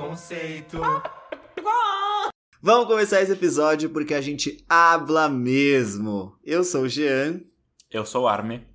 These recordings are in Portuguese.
conceito. Vamos começar esse episódio porque a gente habla mesmo. Eu sou o Jean Eu sou o Arme.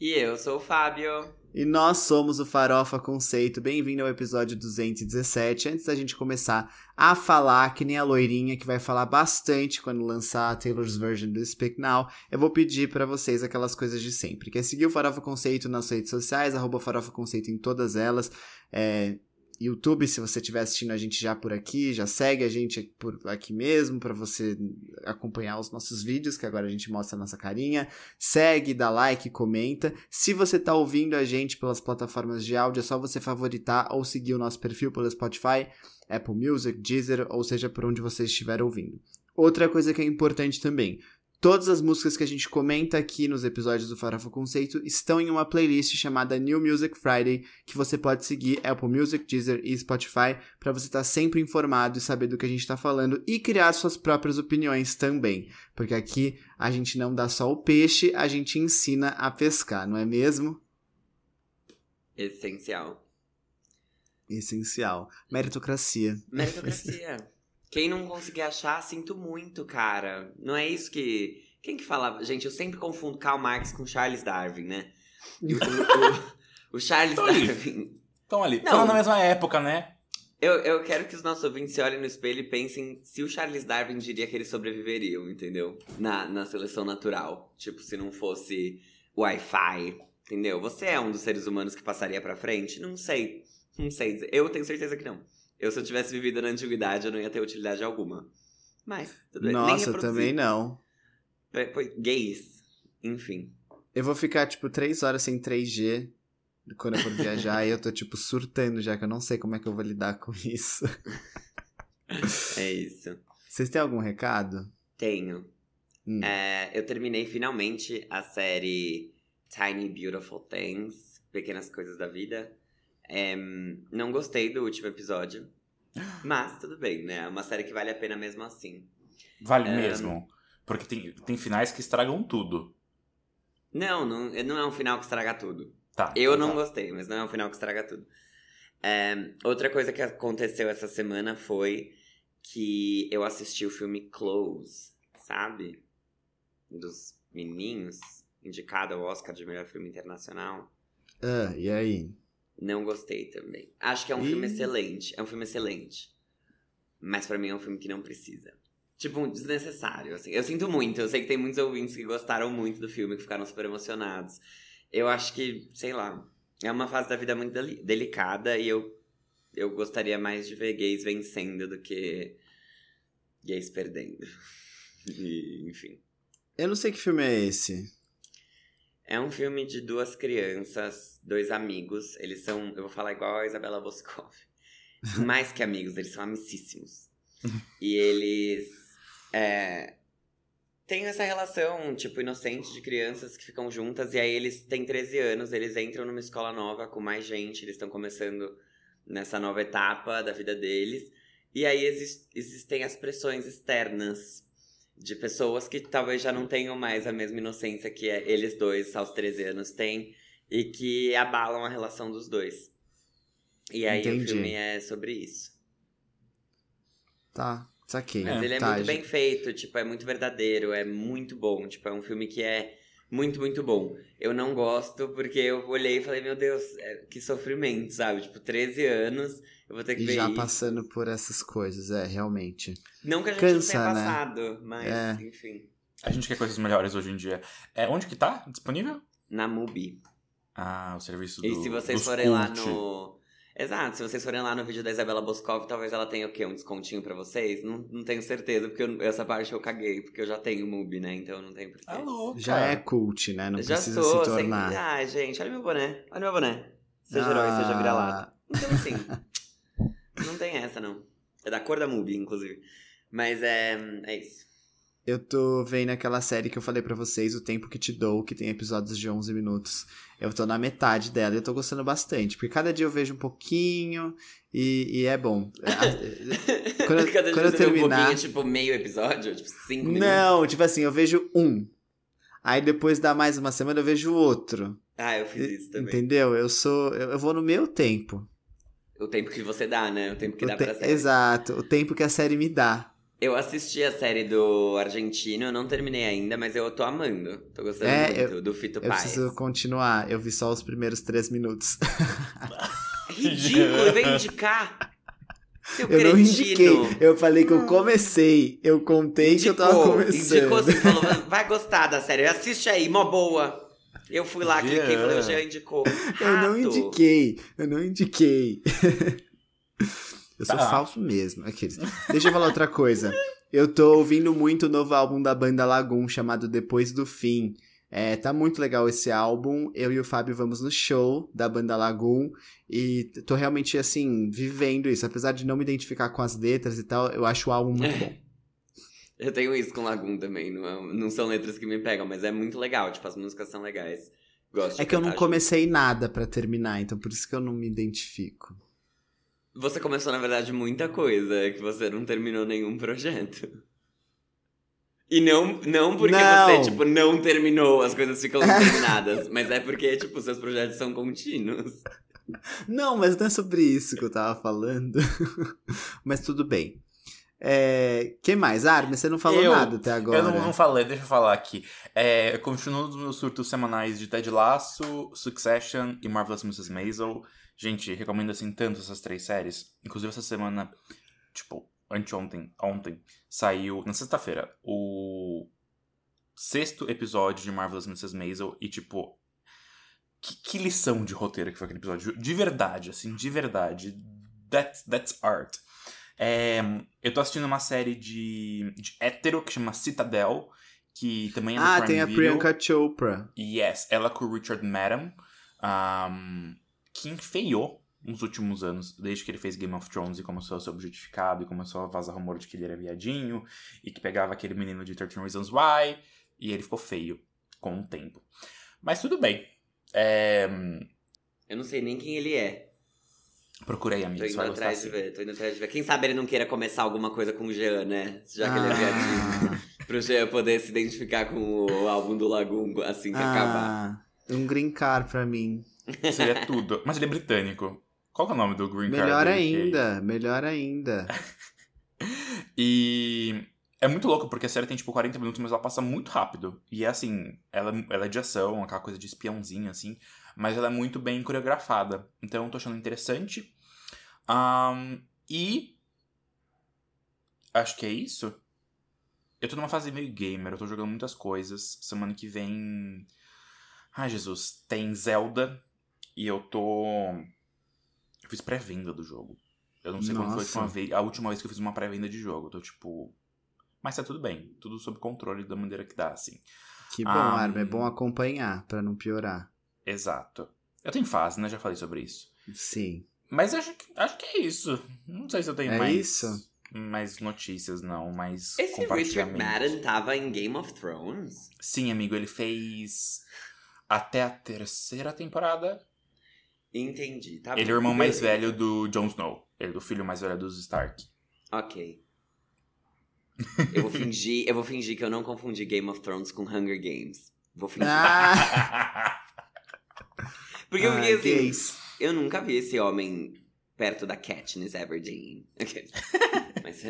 E eu sou o Fábio. e nós somos o Farofa Conceito. Bem-vindo ao episódio 217. Antes da gente começar a falar, que nem a loirinha que vai falar bastante quando lançar a Taylor's version do Speak Now, eu vou pedir pra vocês aquelas coisas de sempre. Que é seguir o Farofa Conceito nas redes sociais, arroba Farofa Conceito em todas elas. É, YouTube, se você estiver assistindo a gente já por aqui, já segue a gente por aqui mesmo para você acompanhar os nossos vídeos, que agora a gente mostra a nossa carinha. Segue, dá like, comenta. Se você tá ouvindo a gente pelas plataformas de áudio, é só você favoritar ou seguir o nosso perfil pelo Spotify, Apple Music, Deezer, ou seja, por onde você estiver ouvindo. Outra coisa que é importante também, Todas as músicas que a gente comenta aqui nos episódios do Farofa Conceito estão em uma playlist chamada New Music Friday, que você pode seguir Apple Music, Deezer e Spotify para você estar sempre informado e saber do que a gente está falando e criar suas próprias opiniões também. Porque aqui a gente não dá só o peixe, a gente ensina a pescar, não é mesmo? Essencial. Essencial. Meritocracia. Meritocracia. Quem não conseguir achar, sinto muito, cara. Não é isso que. Quem que falava? Gente, eu sempre confundo Karl Marx com Charles Darwin, né? E o, o- o Charles Tô ali. Darwin. Estão ali. Foram na mesma época, né? Eu, eu quero que os nossos ouvintes se olhem no espelho e pensem se o Charles Darwin diria que eles sobreviveriam, entendeu? Na, na seleção natural. Tipo, se não fosse Wi-Fi, entendeu? Você é um dos seres humanos que passaria pra frente? Não sei. Não sei. Eu tenho certeza que não. Eu, se eu tivesse vivido na antiguidade, eu não ia ter utilidade alguma. Mas, tudo bem. Nossa, também não. Gays. Enfim. Eu vou ficar, tipo, três horas sem 3G quando eu for viajar e eu tô, tipo, surtando já, que eu não sei como é que eu vou lidar com isso. É isso. Vocês têm algum recado? Tenho. Hum. É, eu terminei finalmente a série Tiny Beautiful Things, Pequenas Coisas da Vida. É, não gostei do último episódio, mas tudo bem, né? É uma série que vale a pena mesmo assim. Vale É. mesmo. Porque tem, tem finais que estragam tudo. Não, não, não é um final que estraga tudo. Tá. Eu então não tá. gostei, mas não é um final que estraga tudo. É, outra coisa que aconteceu essa semana foi que eu assisti o filme Close, sabe? Dos menininhos, indicado ao Oscar de melhor filme internacional. Ah, e aí? Não gostei também. Acho que é um Ih. filme excelente. É um filme excelente. Mas pra mim é um filme que não precisa. Tipo, um desnecessário, assim. Eu sinto muito. Eu sei que tem muitos ouvintes que gostaram muito do filme, que ficaram super emocionados. Eu acho que, sei lá, é uma fase da vida muito deli- delicada e eu, eu gostaria mais de ver gays vencendo do que gays perdendo. E, enfim. Eu não sei que filme é esse. É um filme de duas crianças, dois amigos. Eles são, eu vou falar igual a Isabela Boscov. Mais que amigos, eles são amicíssimos. e eles é, têm essa relação, tipo, inocente de crianças que ficam juntas. E aí eles têm 13 anos, eles entram numa escola nova com mais gente. Eles estão começando nessa nova etapa da vida deles. E aí exis- existem as pressões externas de pessoas que talvez já não tenham mais a mesma inocência que é- eles dois, aos 13 anos, têm, e que abalam a relação dos dois. E aí Entendi. o filme é sobre isso. Tá, saquei. Mas ele é Tá, muito bem feito, tipo, é muito verdadeiro, é muito bom. Tipo, é um filme que é muito, muito bom. Eu não gosto porque eu olhei e falei, meu Deus, é- que sofrimento, sabe? Tipo, 13 anos, eu vou ter que E ver já isso. passando por essas coisas, é, realmente. Não que a gente Cansa, não tenha né? passado, mas, É. enfim. A gente quer coisas melhores hoje em dia. É, onde que tá disponível? Na Mubi. Ah, o serviço do E se vocês forem lá cult. no. Exato, se vocês forem lá no vídeo da Isabela Boscov, talvez ela tenha o quê? Um descontinho pra vocês? Não, não tenho certeza, porque eu- essa parte eu caguei, porque eu já tenho Mubi, né? Então não tem porquê. Ah, louca. Já é cult, né? Não já precisa sou, se tornar. Ai, gente, olha meu boné. Olha meu boné. Seja herói, seja vira-lata. Então, assim. não tem essa, não. É da cor da Mubi, inclusive. Mas é. É isso. Eu tô vendo aquela série que eu falei pra vocês, O Tempo que Te Dou, que tem episódios de 11 minutos. Eu tô na metade dela e eu tô gostando bastante, porque cada dia eu vejo um pouquinho e, e é bom. É, Quando eu- Cada quando eu um terminar- pouquinho, tipo, meio episódio, tipo, cinco minutos. Não, tipo assim, eu vejo um. Aí depois dá mais uma semana eu vejo outro. Ah, eu fiz isso também. Entendeu? Eu sou. Eu vou no meu tempo. O tempo que você dá, né? O tempo que O dá te- pra série. Exato, o tempo que a série me dá. Eu assisti a série do argentino, eu não terminei ainda, mas eu tô amando. Tô gostando É, muito do Fito Eu Paz. preciso continuar. Eu vi só os primeiros três minutos. Ridículo, vem indicar. Seu Eu não cretino. indiquei. Eu falei que eu comecei. Eu contei que eu tava Indicou, começando. Indicou assim, falou, vai gostar da série, assiste aí, mó boa. Eu fui lá, cliquei e falei, o Jean indicou. Eu não Rato. indiquei. Eu não indiquei. eu sou Tá. falso mesmo. Aqueles. Deixa eu falar outra coisa. Eu tô ouvindo muito o novo álbum da banda Lagoon, chamado Depois do Fim. É, tá muito legal esse álbum. Eu e o Fábio vamos no show da banda Lagoon. E tô realmente, assim, vivendo isso. Apesar de não me identificar com as letras e tal, eu acho o álbum muito bom. Eu tenho isso com Lagoon também, não, é- não são letras que me pegam, mas é muito legal, tipo, as músicas são legais. Gosto É que eu não comecei nada pra terminar, então por isso que eu não me identifico. junto. Você começou, na verdade, muita coisa, é que você não terminou nenhum projeto. E não, não porque Não. você, tipo, não terminou, as coisas ficam terminadas, mas é porque, tipo, seus projetos são contínuos. Não, mas não é sobre isso que eu tava falando. mas tudo bem. É, que mais? Armin, você não falou Eu- nada até agora. Eu não, não falei, deixa eu falar aqui. É, eu continuo nos meus surtos semanais de Ted Lasso, Succession e Marvelous Mrs. Maisel. Gente, recomendo assim tanto essas três séries. Inclusive essa semana, tipo, anteontem, ontem, saiu, na sexta-feira, o sexto episódio de Marvelous Mrs. Maisel e, tipo, que, que lição de roteiro que foi aquele episódio. De verdade, assim, de verdade. That, that's art. É, eu tô assistindo uma série de, de hétero que chama Citadel, que também é Ah, Prime tem a Video. Priyanka Chopra. Yes, ela com o Richard Madden, um, que enfeiou nos últimos anos, desde que ele fez Game of Thrones e começou a ser objetificado e começou a vazar rumor de que ele era viadinho e que pegava aquele menino de 13 Reasons Why e ele ficou feio com o tempo. Mas tudo bem. É, Eu não sei nem quem ele é. Procurei, Tô amigo. Você indo vai gostar atrás de sim. ver, tô indo atrás de ver. Quem sabe ele não queira começar alguma coisa com o Jean, né? Já que ele é viadinho. ah, Pro Jean poder se identificar com o álbum do Lagoon assim que acabar. ah, um green card pra mim. Seria tudo. Mas ele é britânico. Qual que é o nome do Green Card? Melhor ainda, melhor ainda. E é muito louco, porque a série tem tipo 40 minutos, mas ela passa muito rápido. E é assim, ela, ela é de ação, aquela coisa de espiãozinho, assim, mas ela é muito bem coreografada. Então eu tô achando interessante. Ahn, e. Acho que é isso. Eu tô numa fase meio gamer, eu tô jogando muitas coisas. Semana que vem. Ai, Jesus, tem Zelda. E eu tô. Eu fiz pré-venda do jogo. Eu não sei quando foi a última, Nossa. vez, a última vez que eu fiz uma pré-venda de jogo. Eu tô tipo. Mas tá tudo bem. Tudo sob controle da maneira que dá, assim. Que bom, Armin. É bom acompanhar pra não piorar. Exato. Eu tenho fase, né? Já falei sobre isso. Sim. Mas acho que, acho que é isso. Não sei se eu tenho É mais. isso? Mais notícias, não. Mais Esse Richard. Madden tava em Game of Thrones? Sim, amigo, ele fez. Até a terceira temporada. Entendi, tá ele é o irmão mais velho do Jon Snow. Ele é o filho mais velho dos Stark. Ok. Eu vou fingir, eu vou fingir que eu não confundi Game of Thrones com Hunger Games. Vou fingir. Ah, Porque eu ai, fiquei assim, gays. eu nunca vi esse homem perto da Katniss Everdeen. Ok. Mas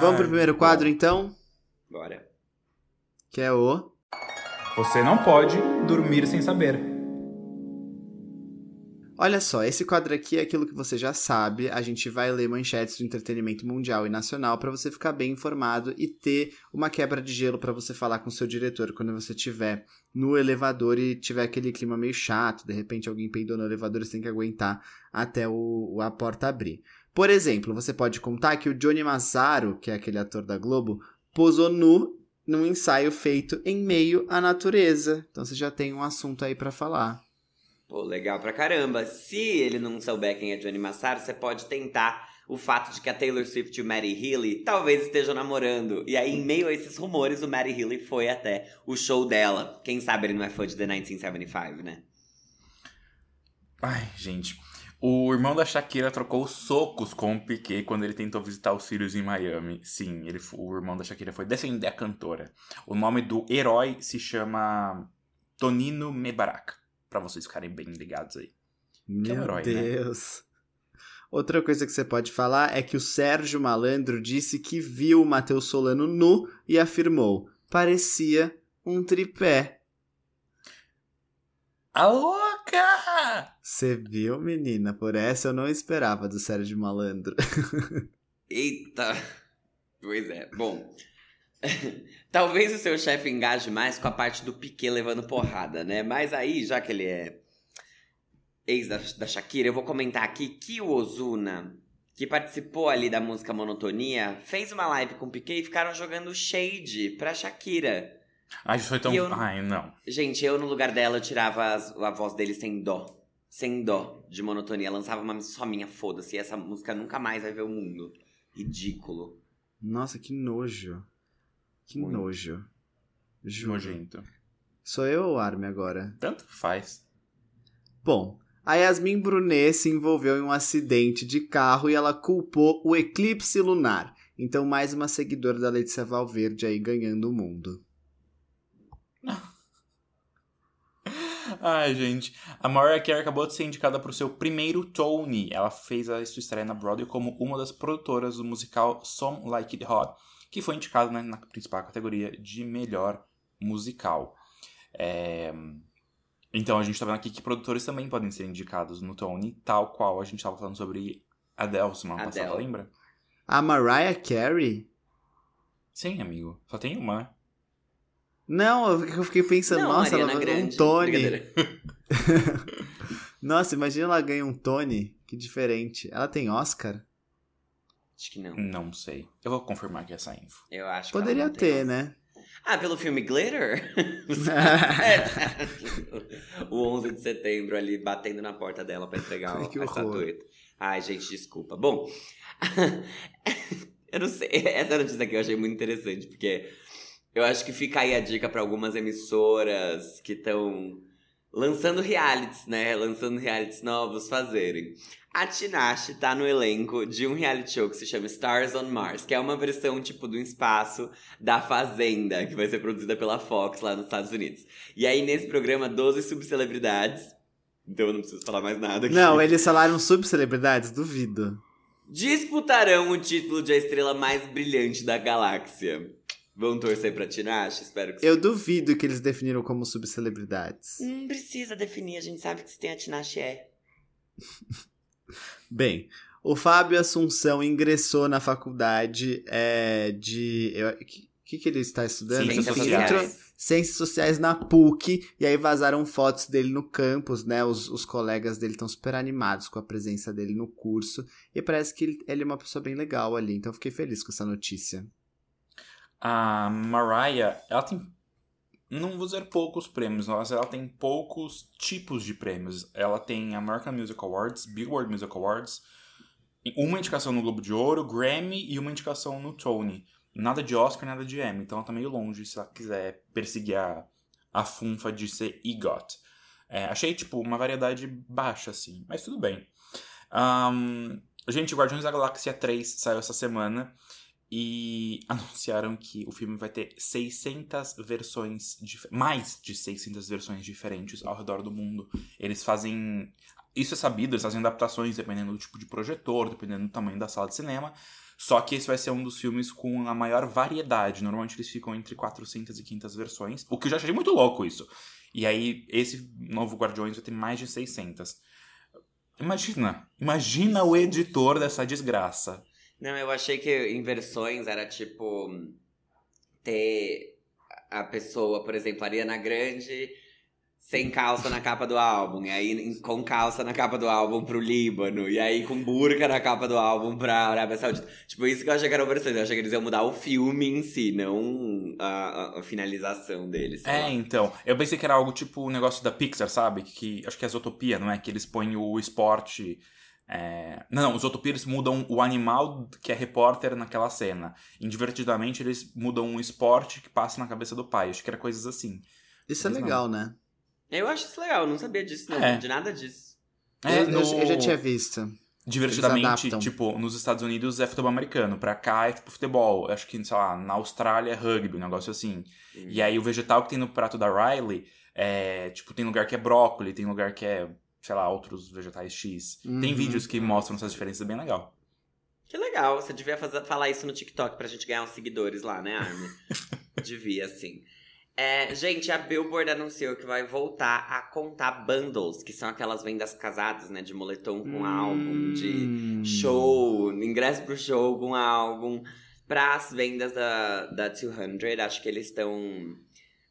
Vamos pro primeiro quadro, então? bora. Que é o... Você não pode dormir sem saber. Olha só, esse quadro aqui é aquilo que você já sabe. A gente vai ler manchetes do entretenimento mundial e nacional para você ficar bem informado e ter uma quebra de gelo para você falar com seu diretor quando você estiver no elevador e tiver aquele clima meio chato. De repente alguém peidou no elevador, você tem que aguentar até o, a porta abrir. Por exemplo, você pode contar que o Johnny Mazzaro, que é aquele ator da Globo, posou nu num ensaio feito em meio à natureza. Então você já tem um assunto aí para falar. Pô, legal pra caramba. Se ele não souber quem é Johnny Massaro, você pode tentar o fato de que a Taylor Swift e o Matty Healy talvez estejam namorando. E aí, em meio a esses rumores, o Matty Healy foi até o show dela. Quem sabe ele não é fã de The 1975, né? Ai, gente. O irmão da Shakira trocou socos com o Piquet quando ele tentou visitar os filhos em Miami. Sim, ele, o irmão da Shakira foi defender a cantora. O nome do herói se chama Tonino Mebarak. Pra vocês ficarem bem ligados aí. Meu herói, né? Deus. Outra coisa que você pode falar é que o Sérgio Malandro disse que viu o Matheus Solano nu e afirmou: parecia um tripé. A louca! Você viu, menina? Por essa eu não esperava do Sérgio Malandro. Eita! Pois é. Bom, talvez o seu chefe engaje mais com a parte do Piquet levando porrada, né? Mas aí, já que ele é ex da, da Shakira, eu vou comentar aqui que o Ozuna, que participou ali da música Monotonia, fez uma live com o Piquet e ficaram jogando shade pra Shakira. Ai, isso foi tão. Eu- Ai, não. Gente, eu no lugar dela eu tirava as- a voz dele sem dó. Sem dó de monotonia. Lançava uma só minha, foda-se. E essa música nunca mais vai ver o mundo. Ridículo. Nossa, que nojo. Que Muito. nojo. Juro. Nojento. Sou eu ou Armin agora? Tanto faz. Bom, a Yasmin Brunet se envolveu em um acidente de carro e ela culpou o eclipse lunar. Então, mais uma seguidora da Letícia Valverde aí ganhando o mundo. Ai, gente. A Mariah Carey acabou de ser indicada para o seu primeiro Tony. Ela fez a sua estreia na Broadway como uma das produtoras do musical Some Like It Hot, que foi indicado né, na principal categoria de melhor musical. É, Então a gente tá vendo aqui que produtores também podem ser indicados no Tony, tal qual a gente estava falando sobre Adele semana Adele. passada, lembra? A Mariah Carey? Sim, amigo. Só tem uma, né? Não, eu fiquei pensando, Não, nossa, Ariana ela ganhou um. Tony. Nossa, imagina ela ganha um Tony. Que diferente. Ela tem Oscar? Acho que não. Não sei. Eu vou confirmar aqui essa info. Eu acho que Poderia ter, né? Ah, pelo filme Glitter? o 11 de setembro ali batendo na porta dela pra entregar que a estatueta. Ai, gente, desculpa. Bom, eu não sei. Essa notícia aqui eu achei muito interessante, porque eu acho que fica aí a dica pra algumas emissoras que estão lançando realities, né? Lançando realities novos fazerem. A Tinashe tá no elenco de um reality show que se chama Stars on Mars, que é uma versão tipo do espaço da Fazenda, que vai ser produzida pela Fox lá nos Estados Unidos. E aí, nesse programa, 12 subcelebridades. Então eu não preciso falar mais nada aqui. Não, eles falaram subcelebridades? Duvido. Disputarão o título de a estrela mais brilhante da galáxia. Vão torcer pra Tinashe? Espero que Eu duvido que eles definiram como subcelebridades. Não precisa definir, a gente sabe que se tem a Tinashe é. Bem, o Fábio Assunção ingressou na faculdade é, de. O que, que, que ele está estudando? Ciências sociais. entrou- Ciências Sociais na PUC, e aí vazaram fotos dele no campus, né? Os, os colegas dele estão super animados com a presença dele no curso, e parece que ele, ele é uma pessoa bem legal ali, então eu fiquei feliz com essa notícia. A Mariah, ela tem. Não vou dizer poucos prêmios, mas ela tem poucos tipos de prêmios. Ela tem American Music Awards, Billboard Music Awards, uma indicação no Globo de Ouro, Grammy e uma indicação no Tony. Nada de Oscar, nada de Emmy. Então ela tá meio longe se ela quiser perseguir a, a funfa de ser EGOT. É, achei, tipo, uma variedade baixa, assim. Mas tudo bem. Ahn, gente, Guardiões da Galáxia 3 saiu essa semana. E anunciaram que o filme vai ter 600 versões, mais de 600 versões diferentes ao redor do mundo. Eles fazem. Isso é sabido, eles fazem adaptações dependendo do tipo de projetor, dependendo do tamanho da sala de cinema. Só que esse vai ser um dos filmes com a maior variedade. Normalmente eles ficam entre 400 e 500 versões, o que eu já achei muito louco isso. E aí, esse novo Guardiões vai ter mais de 600. Imagina, imagina o editor dessa desgraça. Não, eu achei que em versões era tipo. ter a pessoa, por exemplo, Ariana Grande sem calça na capa do álbum, e aí com calça na capa do álbum pro Líbano, e aí com burca na capa do álbum pra Arábia Saudita. Tipo, isso que eu achei que eram versões. Eu achei que eles iam mudar o filme em si, não a, a- finalização deles. É, lá. então. Eu pensei que era algo tipo o negócio da Pixar, sabe? Que, acho que é Zootopia, não é? Que eles põem o esporte. É, Não, não, os eles mudam o animal que é repórter naquela cena. Indivertidamente, eles mudam o esporte que passa na cabeça do pai. Acho que era coisas assim. Isso é Mas não. legal, né? Eu acho isso legal, eu não sabia disso, não. É. De nada disso. É, eu, eu- no- eu já tinha visto. Divertidamente, tipo, nos Estados Unidos é futebol americano. Pra cá é tipo futebol. Acho que, sei lá, na Austrália é rugby, um negócio assim. E aí o vegetal que tem no prato da Riley é, tipo, tem lugar que é brócolis, tem lugar que é sei lá, outros vegetais X. Uhum. Tem vídeos que mostram essas diferenças bem legal. Que legal, você devia fazer, falar isso no TikTok pra gente ganhar uns seguidores lá, né, Armin? devia, sim. É, gente, a Billboard anunciou que vai voltar a contar bundles, que são aquelas vendas casadas, né? De moletom com álbum, de Hum. show, ingresso pro show com álbum, para as vendas da, da 200. Acho que eles estão,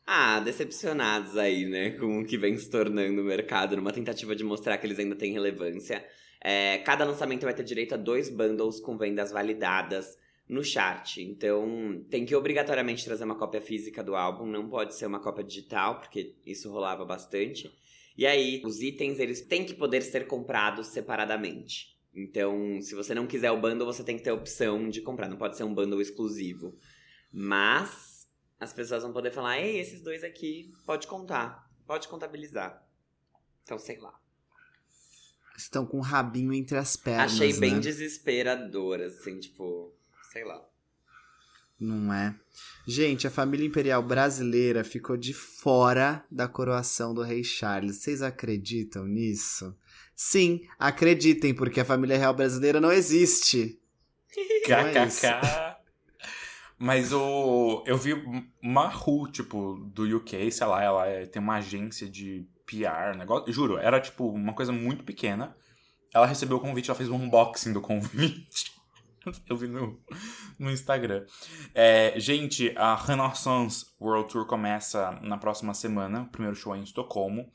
ah, decepcionados aí, né? Com o que vem se tornando o mercado, numa tentativa de mostrar que eles ainda têm relevância. É, cada lançamento vai ter direito a dois bundles com vendas validadas no chart. Então, tem que obrigatoriamente trazer uma cópia física do álbum, não pode ser uma cópia digital, porque isso rolava bastante. E aí, os itens, eles têm que poder ser comprados separadamente. Então, se você não quiser o bundle, você tem que ter a opção de comprar, não pode ser um bundle exclusivo. Mas, as pessoas vão poder falar, ei, esses dois aqui, pode contar, pode contabilizar. Então, sei lá. Estão com o rabinho entre as pernas. Achei bem né? desesperador, assim, tipo, sei lá. Não é? Gente, a família imperial brasileira ficou de fora da coroação do rei Charles. Vocês acreditam nisso? Sim, acreditem, porque a família real brasileira não existe. KKK. Mas o. Eu vi uma Ru, tipo, do UK, sei lá, ela é- tem uma agência de PR, negócio. Juro, era tipo uma coisa muito pequena. Ela recebeu o convite, ela fez um unboxing do convite. Eu vi no, no Instagram. É, gente, a Renaissance World Tour começa na próxima semana. O primeiro show é em Estocolmo.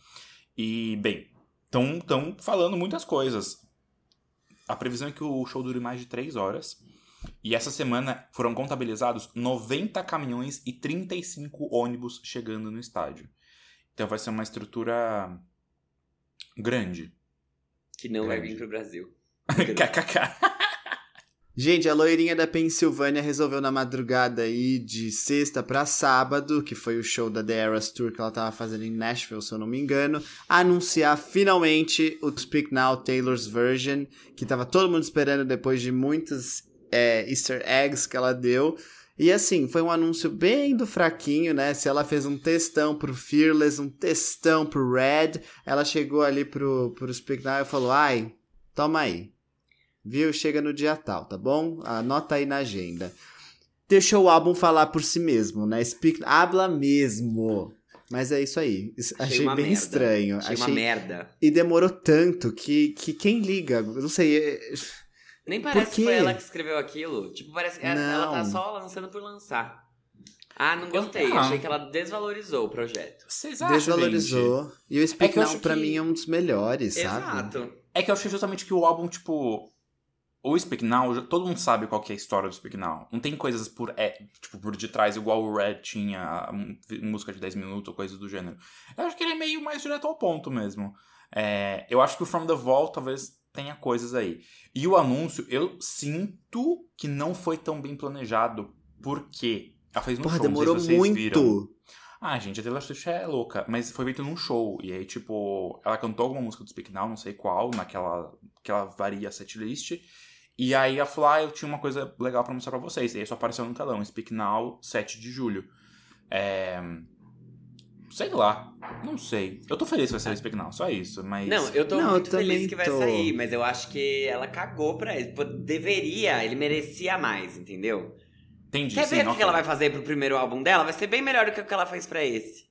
E, bem, estão falando muitas coisas. A previsão é que o show dure mais de 3 horas. E essa semana foram contabilizados 90 caminhões e 35 ônibus chegando no estádio. Então vai ser uma estrutura grande. Que não vai Grande. vir pro Brasil. KKK. Gente, a loirinha da Pensilvânia resolveu na madrugada aí de sexta pra sábado, que foi o show da The Eras Tour que ela tava fazendo em Nashville, se eu não me engano, anunciar finalmente o Speak Now Taylor's Version, que tava todo mundo esperando depois de muitos é, easter eggs que ela deu. E assim, foi um anúncio bem do fraquinho, né? Se ela fez um textão pro Fearless, um textão pro Red, ela chegou ali pro, pro Speak Now e falou: ai, toma aí. Viu? Chega no dia tal, tá bom? Anota aí na agenda. Deixou o álbum falar por si mesmo, né? Speak, habla mesmo. Mas é isso aí. Achei, uma bem merda. estranho. Achei, Achei, uma merda. E demorou tanto que, que quem liga, eu não sei. é- Nem parece que foi ela que escreveu aquilo. Tipo, parece que ela- ela tá Não. só lançando por lançar. Ah, não Eu- gostei. ah. Achei que ela desvalorizou o projeto. Vocês acham, Desvalorizou. E o Speak É que eu Now, acho pra que- mim, é um dos melhores, sabe? Exato. gente? É que eu achei justamente que o álbum, tipo... O Speak Now, todo mundo sabe qual que é a história do Speak Now. Não tem coisas por, é, tipo, por detrás, igual o Red tinha, música de 10 minutos ou coisas do gênero. Eu acho que ele é meio mais direto ao ponto mesmo. É, eu acho que o From the Vault talvez tenha coisas aí. E o anúncio, eu sinto que não foi tão bem planejado, porque ela fez um Porra, show, não sei demorou se vocês viram. muito. Ah, gente, a Taylor Swift é louca, mas foi feito num show. E aí, tipo, ela cantou alguma música do Speak Now, não sei qual, naquela que ela varia a setlist. E aí ela falou, ah, eu tinha uma coisa legal pra mostrar pra vocês. E aí só apareceu no telão, Speak Now, 7 de julho. É... Sei lá, não sei. Eu tô feliz que vai sair o Speak Now, só isso, mas... Não, eu tô Não, eu muito feliz também que vai tô. sair, mas eu acho que ela cagou pra ele. Deveria, ele merecia mais, entendeu? Entendi, Quer sim, ver o que ela vai fazer pro primeiro álbum dela? Vai ser bem melhor do que o que ela fez pra esse.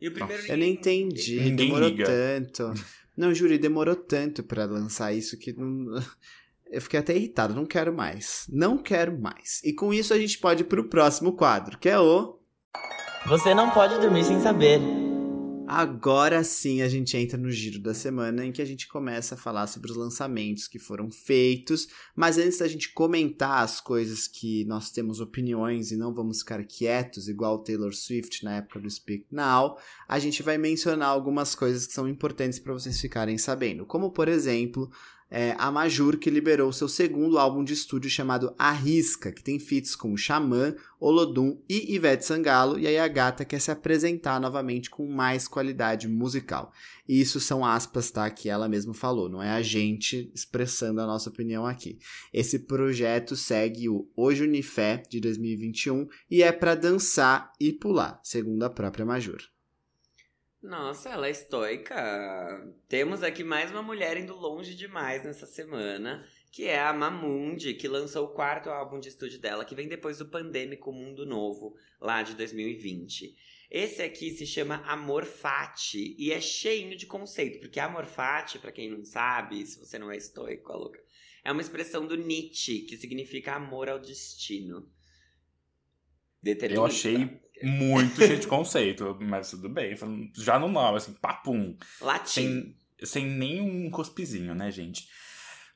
E o primeiro Nossa. Eu nem entendi, Ninguém demorou liga. tanto. Não, juro, demorou tanto pra lançar isso que não... Eu fiquei até irritado, não quero mais. Não quero mais. E com isso a gente pode ir pro próximo quadro, que é o... Você não pode dormir sem saber. Agora sim a gente entra no giro da semana em que a gente começa a falar sobre os lançamentos que foram feitos. Mas antes da gente comentar as coisas que nós temos opiniões e não vamos ficar quietos, igual Taylor Swift na época do Speak Now, a gente vai mencionar algumas coisas que são importantes para vocês ficarem sabendo. Como, por exemplo, é, a Majur, que liberou seu segundo álbum de estúdio chamado Arrisca, que tem feats com Xamã, Olodum e Ivete Sangalo, e aí a gata quer se apresentar novamente com mais qualidade musical. E isso são aspas, tá? Que ela mesma falou, não é a gente expressando a nossa opinião aqui. Esse projeto segue o Hoje Unifé de 2021 e é para dançar e pular, segundo a própria Majur. Nossa, ela é estoica. Temos aqui mais uma mulher indo longe demais nessa semana, que é a Mamundi, que lançou o quarto álbum de estúdio dela, que vem depois do pandêmico Mundo Novo, lá de 2020. Esse aqui se chama Amor Fati e é cheinho de conceito, porque Amor Fati, pra quem não sabe, se você não é estoico, a louca, é uma expressão do Nietzsche, que significa amor ao destino. Determinista. Eu achei muito cheio de conceito, mas tudo bem. Já no nome, assim, papum. Latim. Sem, sem nenhum cuspizinho, né, gente?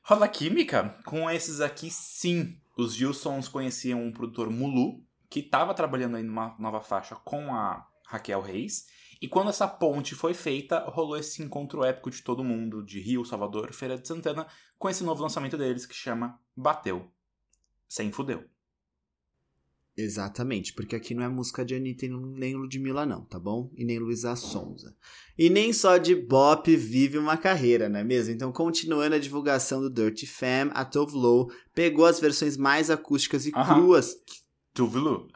Rola Química, com esses aqui, sim. Os Gilsons conheciam um produtor Mulu, que estava trabalhando aí numa nova faixa com a Raquel Reis. E quando essa ponte foi feita, rolou esse encontro épico de todo mundo, de Rio, Salvador, Feira de Santana, com esse novo lançamento deles que chama Bateu. Sem fudeu. Exatamente, porque aqui não é música de Anitta nem Ludmilla não, tá bom? E nem Luísa Sonza. E nem só de bop vive uma carreira, não é mesmo? Então, continuando a divulgação do Dirty Fam, a Tove Lo pegou as versões mais acústicas e Aham. cruas Tuvelu.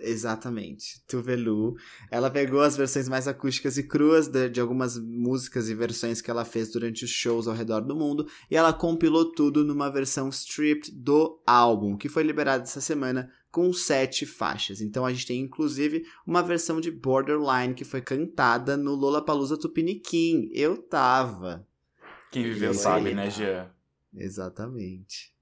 Exatamente. Tuvelu. Ela pegou as versões mais acústicas e cruas de, de algumas músicas e versões que ela fez durante os shows ao redor do mundo e ela compilou tudo numa versão stripped do álbum, que foi liberado essa semana com sete faixas. Então a gente tem inclusive uma versão de Borderline que foi cantada no Lollapalooza Tupiniquim. Eu tava. Quem viveu Eu sabe, sei. né, Jean? Exatamente.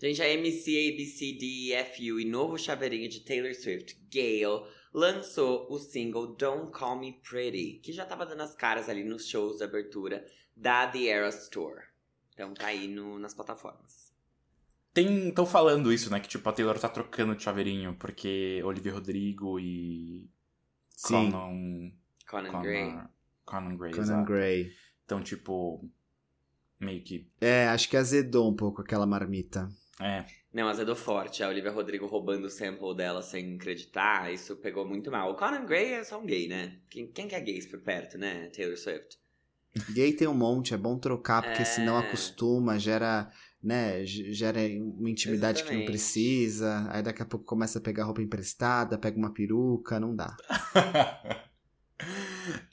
Gente, a MC, ABC, DFU e novo chaveirinho de Taylor Swift, Gale, lançou o single Don't Call Me Pretty, que já tava dando as caras ali nos shows de abertura da The Eras Tour. Então tá aí no, nas plataformas. Tem, estão falando isso, né? Que tipo, a Taylor tá trocando de chaveirinho, porque Olivia Rodrigo e Sim. Conan, Conan Gray. Conan, Conan Gray, Conan exato. Gray. Então, tipo, meio que. É, acho que azedou um pouco aquela marmita. É. Não, azedou forte. A Olivia Rodrigo roubando o sample dela sem acreditar, isso pegou muito mal. O Conan Gray é só um gay, né? Quem, quem que é gays por perto, né? Taylor Swift. Gay tem um monte, é bom trocar, porque É. senão acostuma, gera, né, gera uma intimidade que não Exatamente. precisa, aí daqui a pouco começa a pegar roupa emprestada, pega uma peruca, não dá.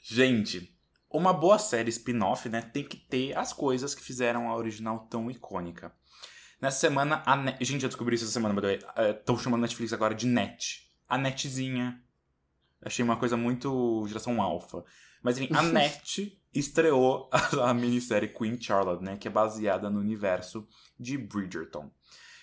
Gente, uma boa série spin-off, né, tem que ter as coisas que fizeram a original tão icônica. Nessa semana, a Net... Gente, eu descobri isso essa semana, by the way. Estão chamando a Netflix agora de Net. A Netzinha. Achei uma coisa muito geração alfa. Mas enfim, a Net estreou a, a minissérie Queen Charlotte, né? Que é baseada no universo de Bridgerton.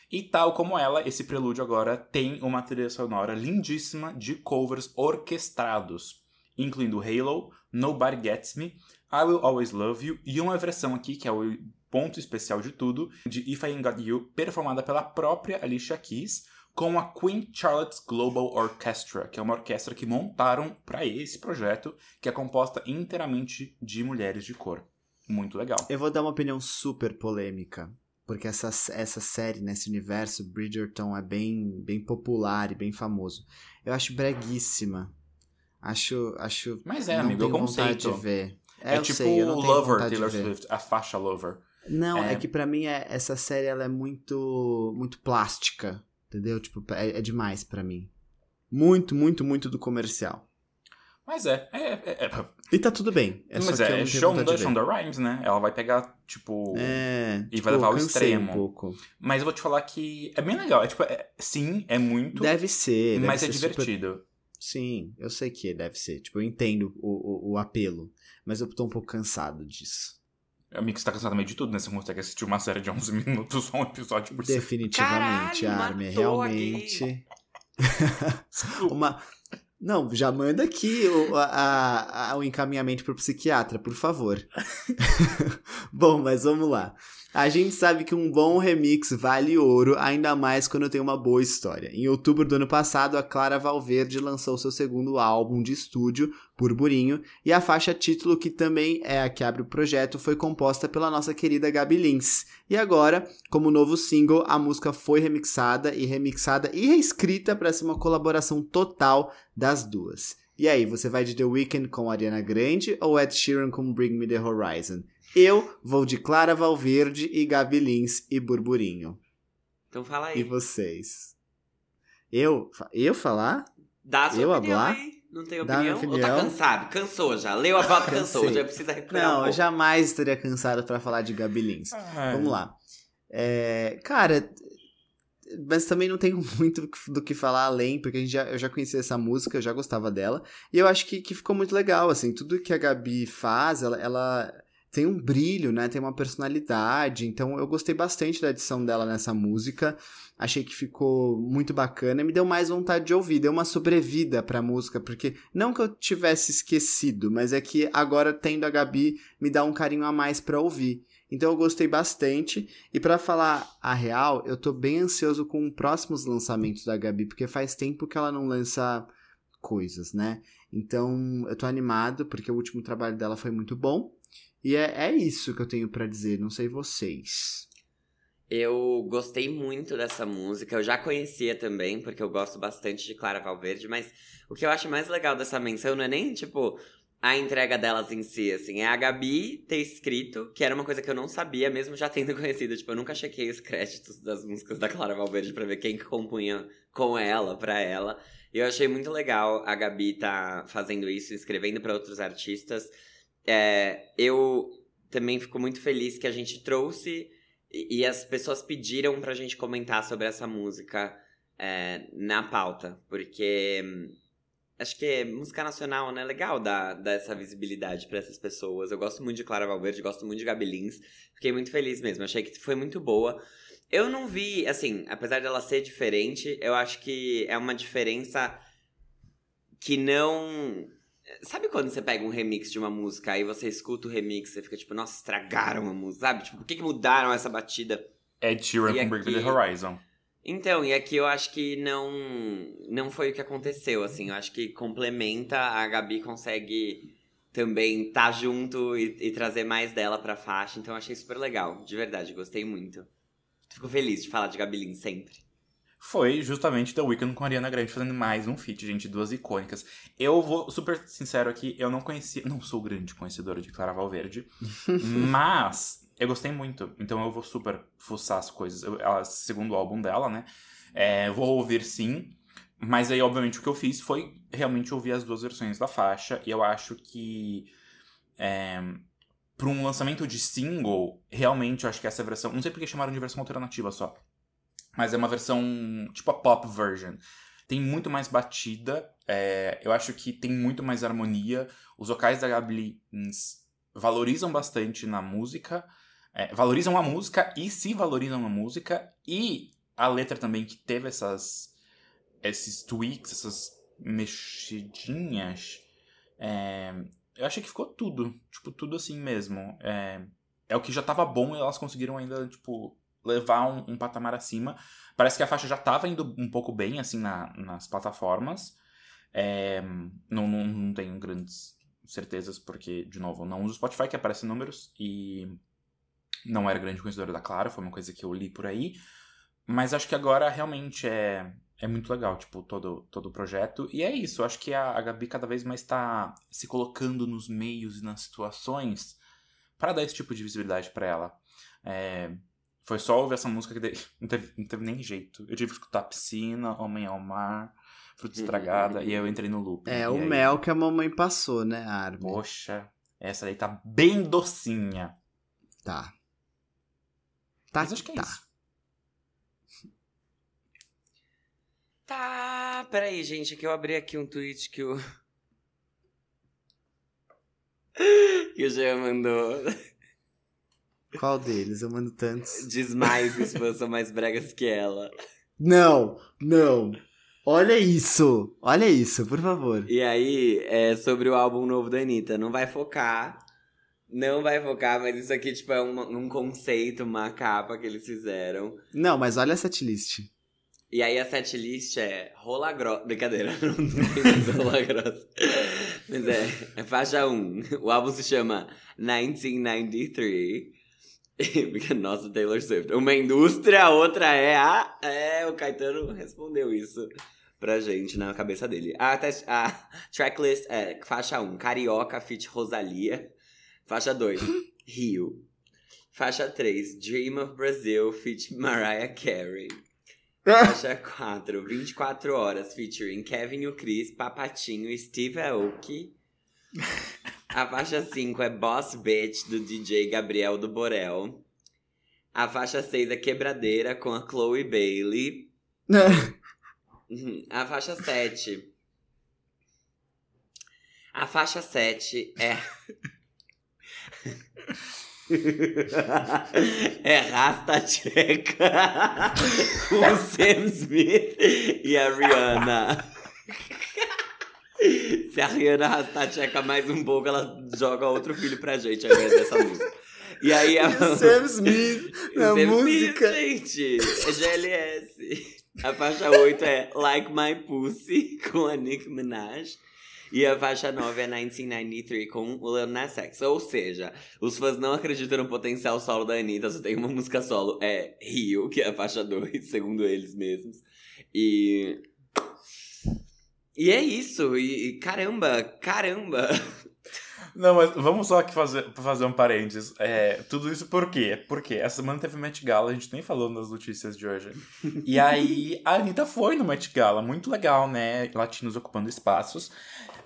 E tal como ela, esse prelúdio agora tem uma trilha sonora lindíssima de covers orquestrados, incluindo Halo, Nobody Gets Me, I Will Always Love You e uma versão aqui, que é o ponto especial de tudo, de If I Ain't Got You, performada pela própria Alicia Keys, com a Queen Charlotte's Global Orchestra, que é uma orquestra que montaram para esse projeto, que é composta inteiramente de mulheres de cor. Muito legal. Eu vou dar uma opinião super polêmica, porque essa, essa série, nesse universo, Bridgerton é bem, bem popular e bem famoso. Eu acho breguíssima. Acho, acho Mas é, não amigo, é tenho vontade conceito. de ver. É, É, eu tipo sei, eu o Lover, Taylor. Swift, a faixa Lover. Não, é, É. que pra mim é, essa série ela é muito muito plástica, entendeu? Tipo, é, é demais pra mim. Muito, muito, muito do comercial. Mas é, é, é, é E tá tudo bem. É mas é tenho Shonda. Shonda Rhimes, né? Ela vai pegar, tipo... É, E tipo, vai levar ao extremo. um pouco. Mas eu vou te falar que é bem legal. É tipo, é- sim, é muito, Deve ser, deve mas é ser super- divertido. Sim, eu sei que deve ser. Tipo, eu entendo o, o, o apelo. Mas eu tô um pouco cansado disso. Amigo, você tá cansado meio de tudo, né? Você consegue assistir uma série de 11 minutos, só um episódio por semana. Definitivamente, Caralho, Armin. Realmente. Uma. Não, já manda aqui o, a, a- o encaminhamento pro psiquiatra, por favor. bom, mas vamos lá. A gente sabe que um bom remix vale ouro, ainda mais quando tem uma boa história. Em outubro do ano passado, a Clara Valverde lançou seu segundo álbum de estúdio, Burburinho, e a faixa título, que também é a que abre o projeto, foi composta pela nossa querida Gabi Lins. E agora, como novo single, a música foi remixada e remixada e reescrita para ser uma colaboração total das duas. E aí, você vai de The Weeknd com Ariana Grande ou Ed Sheeran com Bring Me The Horizon? Eu vou de Clara Valverde e Gabi Lins e Burburinho. Então fala aí. E vocês? Eu? Eu falar? Dá a sua Eu opinião hablar? aí. Não tem opinião? Ou tá cansado? Cansou já. Leu a pauta, cansou. Já precisa recuperar um Não, eu pouco. jamais estaria cansado pra falar de Gabi Lins. Vamos lá. É, cara, mas também não tenho muito do que falar além, porque a gente já, eu já conhecia essa música, eu já gostava dela. E eu acho que, que ficou muito legal, assim, tudo que a Gabi faz, ela, ela tem um brilho, né? Tem uma personalidade. Então eu gostei bastante da edição dela nessa música. Achei que ficou muito bacana e me deu mais vontade de ouvir, deu uma sobrevida pra música, porque não que eu tivesse esquecido, mas é que agora tendo a Gabi me dá um carinho a mais pra ouvir. Então eu gostei bastante. E pra falar a real, eu tô bem ansioso com os próximos lançamentos da Gabi, porque faz tempo que ela não lança coisas, né? Então eu tô animado, porque o último trabalho dela foi muito bom. E é, é isso que eu tenho pra dizer, não sei vocês. Eu gostei muito dessa música. Eu já conhecia também, porque eu gosto bastante de Clara Valverde, mas o que eu acho mais legal dessa menção não é nem, tipo, a entrega delas em si, assim. É a Gabi ter escrito, que era uma coisa que eu não sabia, mesmo já tendo conhecido. Tipo, eu nunca chequei os créditos das músicas da Clara Valverde pra ver quem que compunha com ela, pra ela. E eu achei muito legal a Gabi tá fazendo isso, escrevendo pra outros artistas. É, eu também fico muito feliz que a gente trouxe e, e as pessoas pediram pra gente comentar sobre essa música é, na pauta, porque hum, acho que música nacional, né? Legal dar, dar essa visibilidade pra essas pessoas. Eu gosto muito de Clara Valverde, gosto muito de Gabi Lins. Fiquei muito feliz mesmo, achei que foi muito boa. Eu não vi, assim, apesar dela ser diferente, eu acho que é uma diferença que não. Sabe quando você pega um remix de uma música, aí você escuta o remix, você fica tipo, nossa, estragaram a música, sabe? Tipo, por que, que mudaram essa batida? Ed Sheeran E com Bring Me The Horizon. Então, e aqui eu acho que não não foi o que aconteceu, assim. Eu acho que complementa, a Gabi consegue também estar junto e, e trazer mais dela pra faixa. Então eu achei super legal, de verdade, gostei muito. Fico feliz de falar de Gabi Lins sempre. Foi justamente The Weeknd com a Ariana Grande fazendo mais um feat, gente, duas icônicas. Eu vou, super sincero aqui, eu não conhecia, não sou grande conhecedora de Clara Valverde, mas eu gostei muito, então eu vou super fuçar as coisas. Eu, ela, segundo álbum dela, né? É, vou ouvir sim, mas aí, obviamente, o que eu fiz foi realmente ouvir as duas versões da faixa, e eu acho que. É, para um lançamento de single, realmente eu acho que essa versão. Não sei porque chamaram de versão alternativa só. Mas é uma versão tipo a pop version. Tem muito mais batida. é, eu acho que tem muito mais harmonia. Os vocais da Gabi valorizam bastante na música. é, valorizam a música e se valorizam a música. E a letra também, que teve essas. Esses tweaks, essas mexidinhas. é, eu achei que ficou tudo. Tipo, tudo assim mesmo. É, é o que já tava bom e elas conseguiram ainda, tipo, levar um, um patamar acima. Parece que a faixa já tava indo um pouco bem, assim, na- nas plataformas. É, não, não, não tenho grandes certezas, porque, de novo, não uso Spotify, que aparece números, e não era grande conhecedora da Clara, foi uma coisa que eu li por aí. Mas acho que agora realmente é, é muito legal, tipo, todo, todo o projeto. E é isso, acho que a, a Gabi cada vez mais tá se colocando nos meios e nas situações para dar esse tipo de visibilidade pra ela. É, foi só ouvir essa música que não teve, não teve nem jeito. Eu tive que escutar Piscina, Homem ao Mar, Fruta Estragada, e aí eu entrei no loop. É, E o aí, mel que a mamãe passou, né, Armin? Poxa, essa daí tá bem docinha. Tá. Tá, Mas acho que é tá. isso. Tá, peraí, gente, que eu abri aqui um tweet que o. que o Jean mandou. Qual deles? Eu mando tantos. Desmaio que os fãs são mais bregas que ela. Não, não. Olha isso. Olha isso, por favor. E aí, é sobre o álbum novo da Anitta. Não vai focar. Não vai focar, mas isso aqui, tipo, é um, um conceito, uma capa que eles fizeram. Não, mas olha a setlist. E aí a setlist é rola grossa. Brincadeira, não tem mais rola grossa. Mas é, é faixa 1. O álbum se chama 1993. Nossa, Taylor Swift. Uma indústria, a outra é a. É, o Caetano respondeu isso pra gente na cabeça dele. A, a tracklist é faixa 1, Carioca feat Rosalia. Faixa 2, Rio. Faixa 3, Dream of Brazil feat Mariah Carey. Faixa 4, 24 horas, featuring Kevin e o Chris, Papatinho e Steve Aoki. A faixa 5 é Boss Bitch, do DJ Gabriel do Borel. A faixa 6 é Quebradeira, com a Chloe Bailey. Uhum. A faixa 7. A faixa 7 é. é Rasta Tcheca com o Sam Smith e a Rihanna. Se a Rihanna Rasta Tcheca mais um pouco, ela joga outro filho pra gente ao invés dessa música. E aí a. Sam Smith na Sam música. Smith, gente, é GLS. A faixa 8 é Like My Pussy, com a Nicki Minaj. E a faixa 9 é 1993 com o Lil Nas X. Ou seja, os fãs não acreditam no potencial solo da Anitta, só tem uma música solo. É Rio, que é a faixa 2, segundo eles mesmos. E. E é isso. E, e caramba, caramba. Não, mas vamos só aqui fazer, fazer um parênteses. É, tudo isso por quê? Porque essa semana teve Met Gala, a gente nem falou nas notícias de hoje. E aí, a Anitta foi no Met Gala, muito legal, né? Latinos ocupando espaços.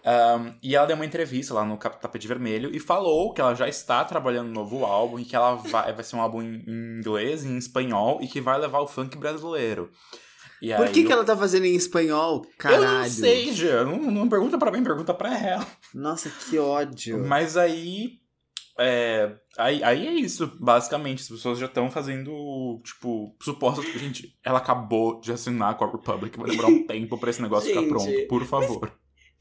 Um, e ela deu uma entrevista lá no Tapete Vermelho e falou que ela já está trabalhando no novo álbum e que ela vai, vai ser um álbum em em inglês e em espanhol e que vai levar o funk brasileiro. E Por que, que eu- ela tá fazendo em espanhol? Caralho. Eu não sei, Jean. Não, não pergunta pra mim, pergunta pra ela. Nossa, que ódio. Mas aí. É, aí, aí é isso, basicamente. As pessoas já estão fazendo, tipo, supostas. Gente, ela acabou de assinar com a Republic. Vai demorar um tempo pra esse negócio ficar Gente, pronto, por favor.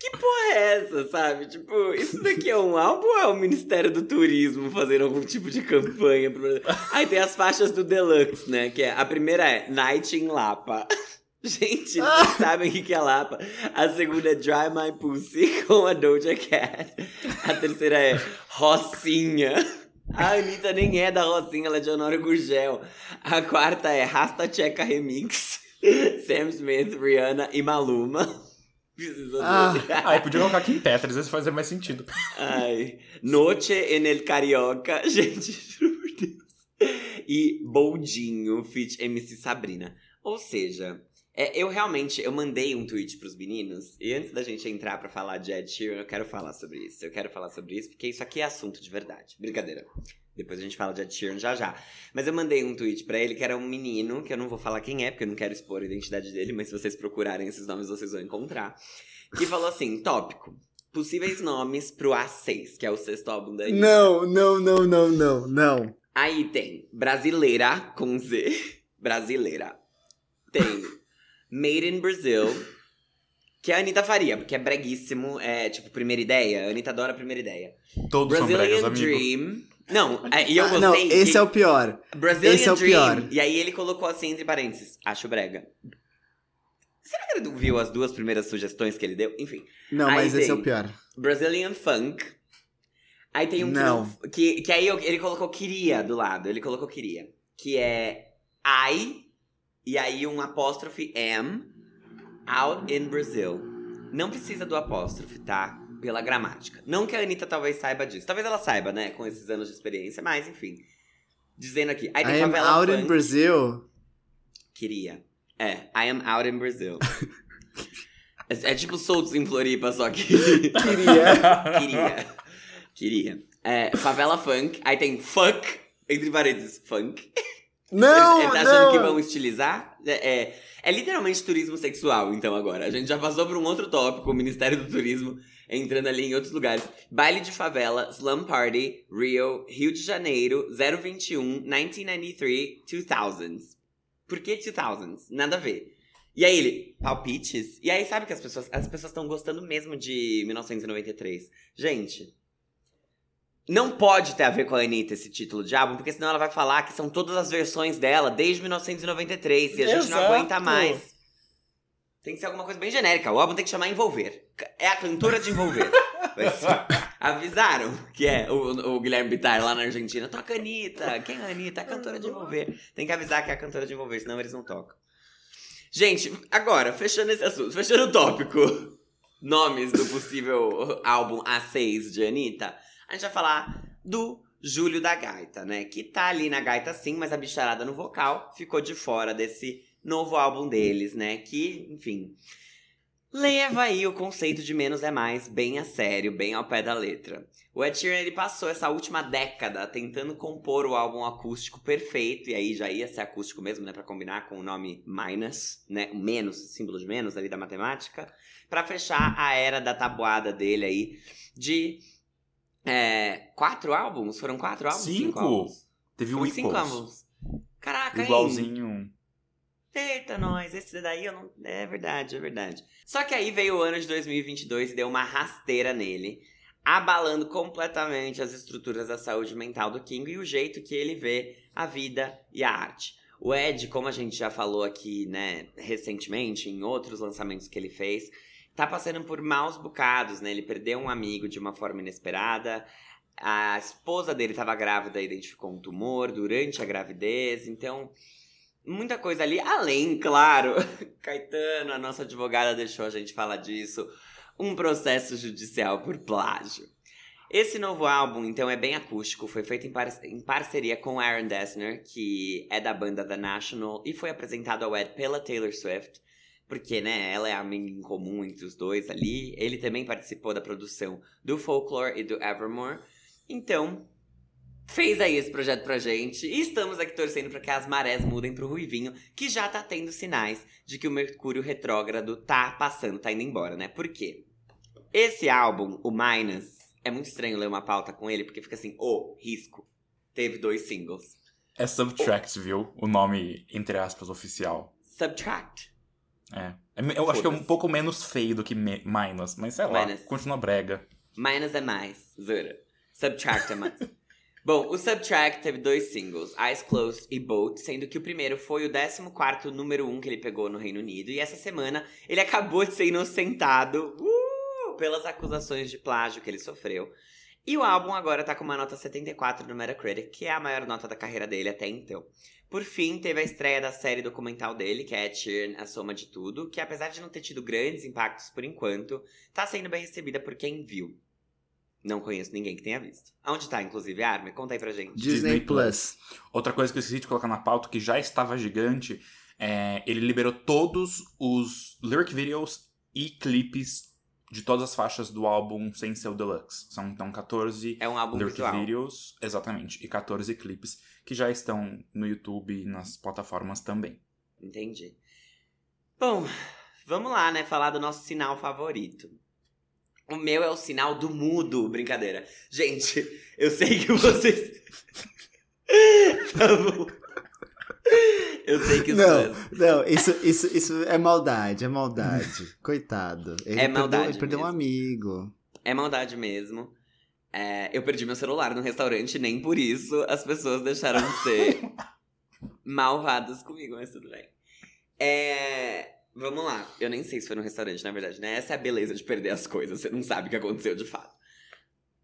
Que porra é essa, sabe? Tipo, isso daqui é um álbum ou é o Ministério do Turismo fazendo algum tipo de campanha? Pro... Aí tem as faixas do Deluxe, né? Que é, a primeira é Night in Lapa. Gente, eles não sabem o que é Lapa. A segunda é Dry My Pussy com a Doja Cat. A terceira é Rocinha. A Anitta nem é da Rocinha, ela é de Honório Gurgel. A quarta é Rasta Tcheca Remix. Sam Smith, Rihanna e Maluma. Ah. ver. Ah, podia colocar Kim Petras, isso fazer mais sentido. Ai. Noche en el Carioca. Gente, juro por Deus. E Boldinho, feat MC Sabrina. Ou seja, é, eu realmente, eu mandei um tweet pros meninos. E antes da gente entrar pra falar de Ed Sheeran, eu quero falar sobre isso. Eu quero falar sobre isso, porque isso aqui é assunto de verdade. Brincadeira. Depois a gente fala de Ed Sheeran já já. Mas eu mandei um tweet pra ele que era um menino, que eu não vou falar quem é, porque eu não quero expor a identidade dele, mas se vocês procurarem esses nomes, vocês vão encontrar. Que falou assim: tópico. Possíveis nomes pro A6, que é o sexto álbum da Anitta. Não, não, não, não, não, não. Aí tem Brasileira com Z. Brasileira. Tem Made in Brazil. Que a Anitta faria, porque é breguíssimo. É tipo, primeira ideia. A Anitta adora a primeira ideia. Todos são bregas, Brazilian amigo. Não, é, e eu Ah, gostei. não, esse que- é o pior. Brazilian esse é o Dream. pior. E aí ele colocou assim entre parênteses. Acho brega. Será que ele viu as duas primeiras sugestões que ele deu? Enfim. Não, Aí mas esse é o pior. Brazilian Funk. Aí tem um que Não. que, que aí ele colocou queria do lado. Ele colocou queria. Que é I e aí um apóstrofe am out in Brazil. Não precisa do apóstrofe, tá? Pela gramática. Não que a Anitta talvez saiba disso. Talvez ela saiba, né? Com esses anos de experiência, mas enfim. Dizendo aqui. Aí tem I am out funk. in Brazil. Queria. É, I am out in Brazil. é, é tipo soltos em Floripa, só que. Queria. Queria. Queria. É, favela funk. Aí tem fuck, entre parênteses, funk. Não, Ele tá achando não. que vão estilizar? É, é, é literalmente turismo sexual, então, agora. A gente já passou por um outro tópico, o Ministério do Turismo entrando ali em outros lugares. Baile de favela, Slum Party, Rio, Rio de Janeiro, 021, 1993, 2000s. Por que 2000s? Nada a ver. E aí ele, palpites? E aí sabe que as pessoas as pessoas estão gostando mesmo de 1993. Gente, não pode ter a ver com a Anitta esse título de álbum, porque senão ela vai falar que são todas as versões dela desde 1993 e a gente não Exato. aguenta mais. Tem que ser alguma coisa bem genérica. O álbum tem que chamar Envolver. É a cantora de Envolver. Avisaram que é o, o Guilherme Bittar lá na Argentina. Toca Anitta. Quem é a Anitta? A cantora de Envolver. Tem que avisar que é a cantora de Envolver, senão eles não tocam. Gente, agora, fechando esse assunto, fechando o tópico. Nomes do possível álbum A6 de Anitta. A gente vai falar do Júlio da Gaita, né? Que tá ali na gaita sim, mas a bicharada no vocal ficou de fora desse novo álbum deles, né? Que, enfim, leva aí o conceito de menos é mais bem a sério, bem ao pé da letra. O Ed Sheeran ele passou essa última década tentando compor o álbum acústico perfeito, e aí já ia ser acústico mesmo, né, para combinar com o nome minus, né, menos, símbolo de menos ali da matemática, para fechar a era da tabuada dele aí de é, quatro álbuns, foram quatro álbuns? Cinco. álbuns? Teve Foi cinco álbuns. Caraca, hein? Eita, nós, esse daí eu não. É verdade, é verdade. Só que aí veio o ano de 2022 e deu uma rasteira nele, abalando completamente as estruturas da saúde mental do King e o jeito que ele vê a vida e a arte. O Ed, como a gente já falou aqui, né, recentemente, em outros lançamentos que ele fez, tá passando por maus bocados, né? Ele perdeu um amigo de uma forma inesperada. A esposa dele estava grávida e identificou um tumor durante a gravidez, então muita coisa ali, além, claro, Caetano, a nossa advogada deixou a gente falar disso, um processo judicial por plágio. Esse novo álbum, então, é bem acústico, foi feito em, par em parceria com Aaron Dessner, que é da banda The National, e foi apresentado ao Ed pela Taylor Swift, porque, né, ela é amiga em comum entre os dois ali. Ele também participou da produção do Folklore e do Evermore. Então, fez aí esse projeto pra gente e estamos aqui torcendo para que as marés mudem pro Ruivinho, que já tá tendo sinais de que o Mercúrio retrógrado tá passando, tá indo embora, né? Por quê? Esse álbum, o Minus, é muito estranho ler uma pauta com ele, porque fica assim, ô, risco. Teve dois singles. É Subtract, viu? O nome, entre aspas, oficial. Subtract. É. É- Eu acho que é um pouco menos feio do que Minus, mas sei lá, Minus. continua brega. Minus é mais, zura. Subtract é mais. Bom, o Subtract teve dois singles, Eyes Closed e Boat, sendo que o primeiro foi o 14º número 1 que ele pegou no Reino Unido. E essa semana ele acabou de ser inocentado uh, pelas acusações de plágio que ele sofreu. E o álbum agora tá com uma nota 74 no Metacritic, que é a maior nota da carreira dele até então. Por fim, teve a estreia da série documental dele, que é Sheeran, A Soma de Tudo, que apesar de não ter tido grandes impactos por enquanto, tá sendo bem recebida por quem viu. Não conheço ninguém que tenha visto. Onde tá, inclusive, a Armin? Conta aí pra gente. Disney, Plus. Outra coisa que eu esqueci de colocar na pauta, que já estava gigante, é ele liberou todos os lyric videos e clipes de todas as faixas do álbum sem ser o deluxe. São então 14 É um álbum lyric visual. videos, exatamente, e 14 clipes que já estão no YouTube e nas plataformas também. Entendi. Bom, vamos lá, né? Falar do nosso sinal favorito. O meu é o sinal do mudo. Brincadeira. Gente, eu sei que vocês. tá bom. Eu sei que os Não, fãs. não, isso, isso, isso é maldade, é maldade. Coitado. Ele É perdeu- maldade Ele perdeu um amigo. É maldade mesmo. É, eu perdi meu celular no restaurante, nem por isso as pessoas deixaram de ser malvadas comigo, mas tudo bem. É, vamos lá. Eu nem sei se foi no restaurante, na verdade, né? Essa é a beleza de perder as coisas. Você não sabe o que aconteceu de fato.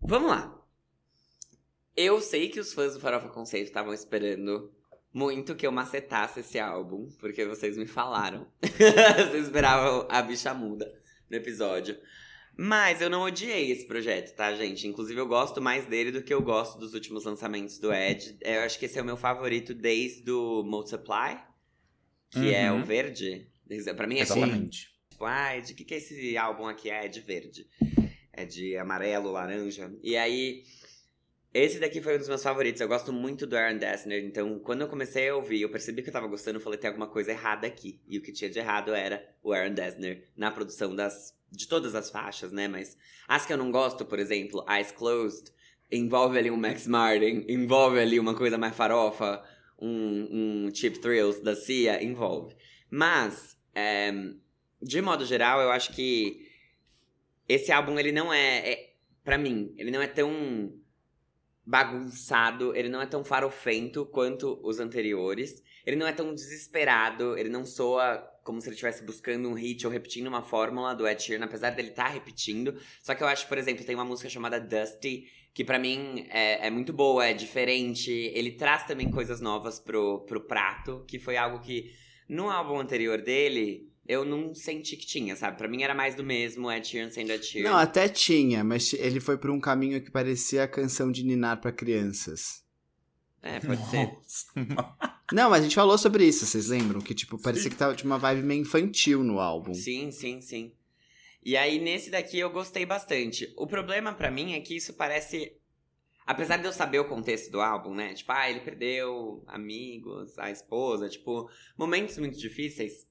Vamos lá. Eu sei que os fãs do Farofa Conceito estavam esperando muito que eu macetasse esse álbum, porque vocês me falaram. vocês esperavam a bicha muda no episódio. Mas eu não odiei esse projeto, tá, gente? Inclusive, eu gosto mais dele do que eu gosto dos últimos lançamentos do Ed. Eu acho que esse é o meu favorito desde o Multiply, que é Uhum. o verde. Pra mim é assim, Exatamente. tipo, ah, de que que é esse álbum aqui? É de verde. É de amarelo, laranja. E aí, esse daqui foi um dos meus favoritos. Eu gosto muito do Aaron Dessner. Então, quando eu comecei a ouvir, eu percebi que eu tava gostando. Eu falei, tem alguma coisa errada aqui. E o que tinha de errado era o Aaron Dessner na produção das, de todas as faixas, né? Mas as que eu não gosto, por exemplo, Eyes Closed, envolve ali um Max Martin, envolve ali uma coisa mais farofa, um, um Chip Thrills da Cia, envolve. Mas, é, de modo geral, eu acho que esse álbum, ele não é, é para mim, ele não é tão bagunçado, ele não é tão farofento quanto os anteriores. Ele não é tão desesperado, ele não soa como se ele estivesse buscando um hit ou repetindo uma fórmula do Ed Sheeran, apesar dele estar repetindo. Só que eu acho, por exemplo, tem uma música chamada Dusty, que pra mim é, é muito boa, é diferente. Ele traz também coisas novas pro, pro prato, que foi algo que no álbum anterior dele eu não senti que tinha, sabe? Pra mim era mais do mesmo, Ed Sheeran sendo Ed Sheeran. Não, até tinha, mas ele foi por um caminho que parecia a canção de Ninar pra crianças. É, pode ser. Nossa. Não, mas a gente falou sobre isso, vocês lembram? Que, tipo, parecia que tava de uma vibe meio infantil no álbum. Sim, sim, sim. E aí, nesse daqui, eu gostei bastante. O problema pra mim é que isso parece. Apesar de eu saber o contexto do álbum, né? Tipo, ah, ele perdeu amigos, a esposa, tipo, momentos muito difíceis.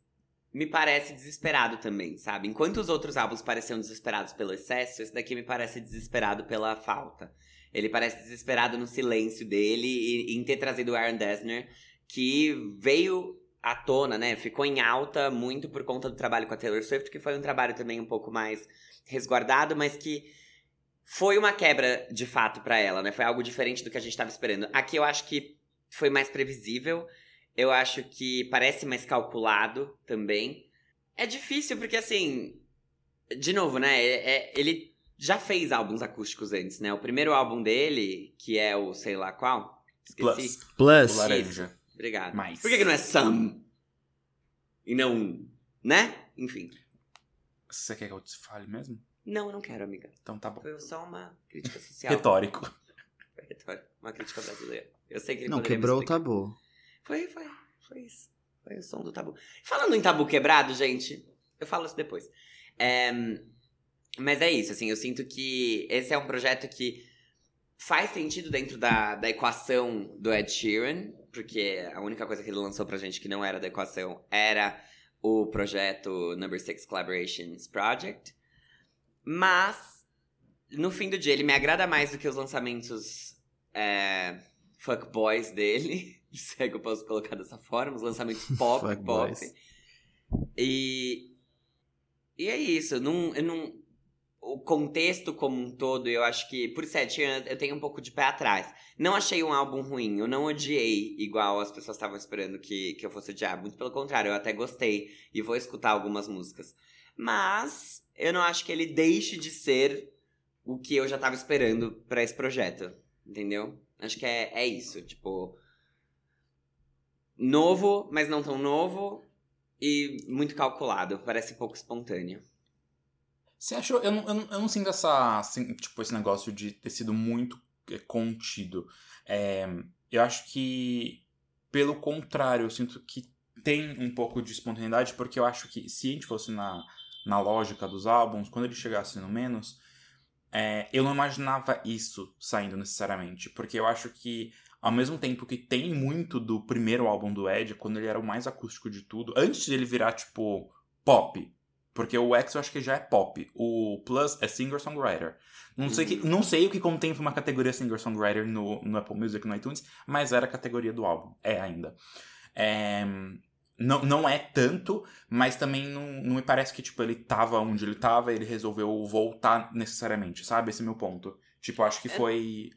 Me parece desesperado também, sabe? Enquanto os outros álbuns pareciam desesperados pelo excesso, esse daqui me parece desesperado pela falta. Ele parece desesperado no silêncio dele e em ter trazido o Aaron Dessner, que veio à tona, né? Ficou em alta muito por conta do trabalho com a Taylor Swift, que foi um trabalho também um pouco mais resguardado, mas que foi uma quebra de fato para ela, né? Foi algo diferente do que a gente estava esperando. Aqui eu acho que foi mais previsível. Eu acho que parece mais calculado também. É difícil porque assim, de novo, né? É, é, ele já fez álbuns acústicos antes, né? O primeiro álbum dele, que é o sei lá qual, esqueci. Plus. Plus. O laranja. Obrigado. Mais. Por que, que não é some? E não. Né? Enfim. Você quer que eu te fale mesmo? Não, eu não quero, amiga. Então tá bom. Foi só uma crítica social. Retórico. Foi retórico. Uma crítica brasileira. Eu sei que ele Não, quebrou o tabu. Foi, foi. Foi isso. Foi o som do tabu. Falando em tabu quebrado, gente, eu falo isso depois. É, mas é isso, assim, eu sinto que esse é um projeto que faz sentido dentro da, da equação do Ed Sheeran, porque a única coisa que ele lançou pra gente que não era da equação era o projeto Number Six Collaborations Project. Mas, no fim do dia, ele me agrada mais do que os lançamentos é, fuckboys dele. Se é que eu posso colocar dessa forma, os lançamentos pop, pop. Fuckboys. E, e é isso, eu não, eu não, o contexto como um todo, eu acho que, por sete anos, eu tenho um pouco de pé atrás. Não achei um álbum ruim, eu não odiei igual as pessoas estavam esperando que, que eu fosse odiar. Muito pelo contrário, eu até gostei e vou escutar algumas músicas. Mas eu não acho que ele deixe de ser o que eu já tava esperando pra esse projeto, entendeu? Acho que é, é isso, tipo. Novo, mas não tão novo. E muito calculado, parece pouco espontâneo. Você achou. Eu não, eu não, eu não sinto essa. assim, tipo, esse negócio de ter sido muito é, contido. É, eu acho que, pelo contrário, eu sinto que tem um pouco de espontaneidade, porque eu acho que se a gente fosse na, na lógica dos álbuns, quando ele chegasse no menos, é, eu não imaginava isso saindo necessariamente. Porque eu acho que, ao mesmo tempo que tem muito do primeiro álbum do Ed, quando ele era o mais acústico de tudo, antes de ele virar, tipo, pop. Porque o X eu acho que já é pop. O Plus é singer-songwriter. Não, sei que, não sei o que contém uma categoria singer-songwriter no, no Apple Music, no iTunes, mas era a categoria do álbum. É ainda. É, não, não é tanto, mas também não, não me parece que tipo, ele tava onde ele tava e ele resolveu voltar necessariamente, sabe? Esse é meu ponto. Tipo, acho que É- foi.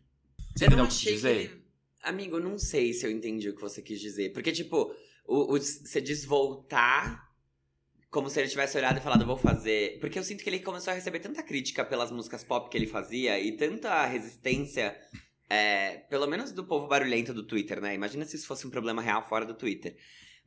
Você eu entendeu não o que eu quis achei que dizer? ele... Amigo, não sei se eu entendi o que você quis dizer. Porque, tipo, o, o- você diz voltar como se ele tivesse olhado e falado, vou fazer. Porque eu sinto que ele começou a receber tanta crítica pelas músicas pop que ele fazia e tanta resistência, é, pelo menos do povo barulhento do Twitter, né? Imagina se isso fosse um problema real fora do Twitter.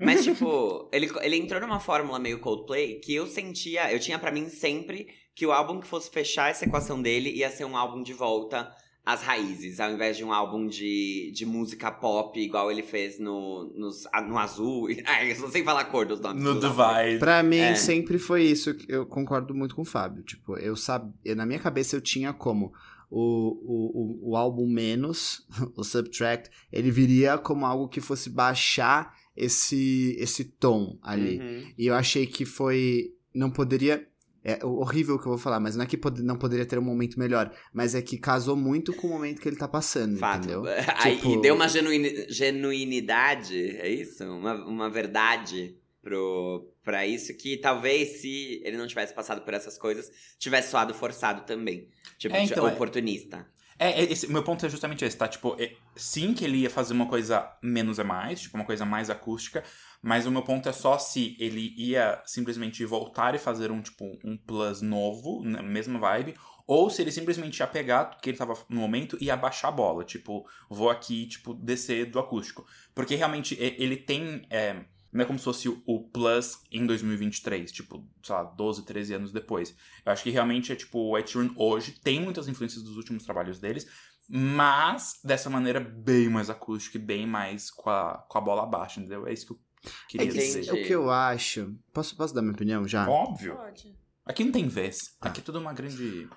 Mas, tipo, ele, ele entrou numa fórmula meio Coldplay que eu sentia, eu tinha pra mim sempre que o álbum que fosse fechar essa equação dele ia ser um álbum de volta às raízes, ao invés de um álbum de, de música pop, igual ele fez no, nos- ah, no Azul. Ai, eu só sei falar a cor dos nomes. No. Divide. Pra mim, É. sempre foi isso. que Eu concordo muito com o Fábio. Tipo, eu sabia. Na minha cabeça eu tinha como o, o, o, o álbum menos, o Subtract, ele viria como algo que fosse baixar esse, esse tom ali. Uhum. E eu achei que foi. Não poderia. É horrível o que eu vou falar, mas não é que não poderia ter um momento melhor, mas é que casou muito com o momento que ele tá passando, Fato. entendeu? Aí, Tipo- E deu uma genuini- genuinidade, é isso? Uma, uma verdade pro, pra isso que talvez se ele não tivesse passado por essas coisas, tivesse soado forçado também. Tipo, É, então, é- oportunista. É, é, esse, meu ponto é justamente esse, tá? Tipo, é, sim que ele ia fazer uma coisa menos é mais, tipo, uma coisa mais acústica, mas o meu ponto é só se ele ia simplesmente voltar e fazer um, tipo, um plus novo, na mesma vibe, ou se ele simplesmente ia pegar o que ele tava no momento e ia baixar a bola, tipo, vou aqui, tipo, descer do acústico. Porque realmente é, ele tem. é, Não é como se fosse o- Plus em 2023, tipo, sei lá, 12, 13 anos depois. Eu acho que realmente é tipo, o Ed Sheeran hoje tem muitas influências dos últimos trabalhos deles, mas dessa maneira bem mais acústica e bem mais com a, com a bola baixa, entendeu? É isso que eu queria É que dizer. Entendi. o que eu acho. Posso, posso dar minha opinião já? Óbvio. Pode. Aqui não tem vez. Tá. Aqui é tudo uma grande.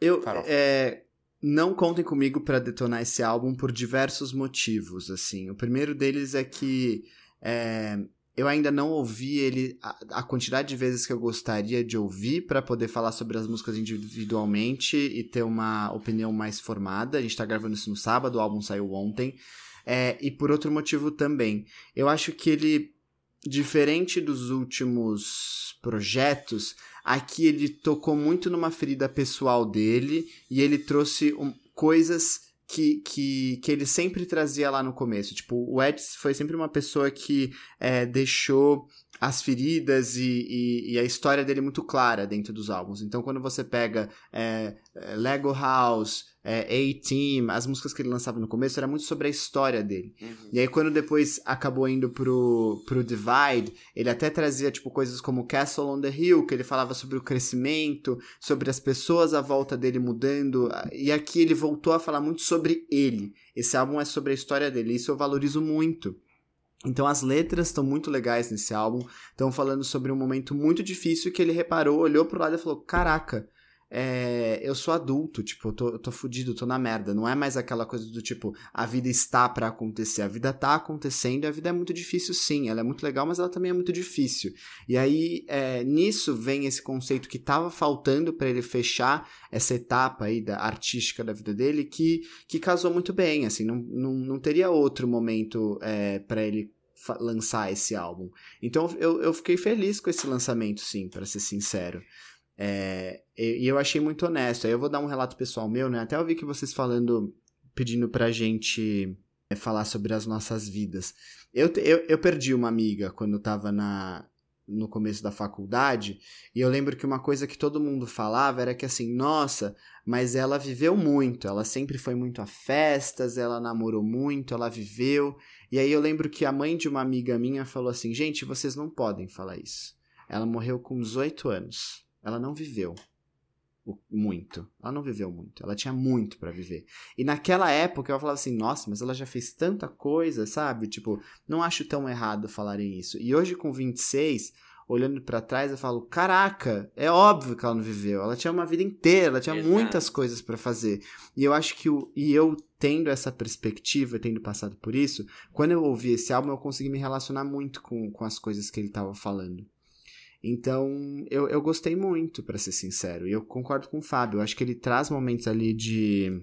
Eu Farofa. é, não contem comigo pra detonar esse álbum por diversos motivos, assim. O primeiro deles é que é, eu ainda não ouvi ele a, a quantidade de vezes que eu gostaria de ouvir pra poder falar sobre as músicas individualmente e ter uma opinião mais formada. A gente tá gravando isso no sábado, o álbum saiu ontem. É, e por outro motivo também, eu acho que ele, diferente dos últimos projetos, Aqui ele tocou muito numa ferida pessoal dele e ele trouxe um- coisas que, que, que ele sempre trazia lá no começo. Tipo, o Ed foi sempre uma pessoa que é, deixou as feridas e, e, e a história dele muito clara dentro dos álbuns. Então, quando você pega é, é, Lego House, é, A-Team, as músicas que ele lançava no começo, era muito sobre a história dele. Uhum. E aí, quando depois acabou indo pro, pro Divide, ele até trazia, tipo, coisas como Castle on the Hill, que ele falava sobre o crescimento, sobre as pessoas à volta dele mudando. E aqui ele voltou a falar muito sobre ele. Esse álbum é sobre a história dele. Isso eu valorizo muito. Então as letras estão muito legais nesse álbum. Estão falando sobre um momento muito difícil que ele reparou, olhou pro lado e falou: Caraca, é, eu sou adulto, tipo, eu tô, eu tô fudido, tô na merda. Não é mais aquela coisa do tipo, a vida está pra acontecer. A vida tá acontecendo e a vida é muito difícil, sim. Ela é muito legal, mas ela também é muito difícil. E aí, é, nisso vem esse conceito que tava faltando para ele fechar essa etapa aí da artística da vida dele, que, que casou muito bem, assim. Não, não, não teria outro momento é, para ele lançar esse álbum. Então eu, eu fiquei feliz com esse lançamento, sim, para ser sincero. É, e, eu achei muito honesto. Aí eu vou dar um relato pessoal meu, né? Até eu vi que vocês falando, pedindo pra gente é, falar sobre as nossas vidas. Eu, eu, eu perdi uma amiga quando eu tava na, no começo da faculdade, e eu lembro que uma coisa que todo mundo falava era que assim, nossa, mas ela viveu muito, ela sempre foi muito a festas, ela namorou muito, ela viveu. E aí eu lembro que a mãe de uma amiga minha falou assim: gente, vocês não podem falar isso. Ela morreu com 18 anos. Ela não viveu muito. Ela não viveu muito. Ela tinha muito pra viver. E naquela época eu falava assim: nossa, mas ela já fez tanta coisa, sabe? Tipo, não acho tão errado falarem isso. E hoje, com 26, olhando pra trás, eu falo: caraca, é óbvio que ela não viveu. Ela tinha uma vida inteira, ela tinha Exato. muitas coisas pra fazer. E eu acho que o, e eu tendo essa perspectiva, tendo passado por isso, quando eu ouvi esse álbum, eu consegui me relacionar muito com, com as coisas que ele tava falando. Então, eu, eu gostei muito, pra ser sincero. E eu concordo com o Fábio. Eu acho que ele traz momentos ali de,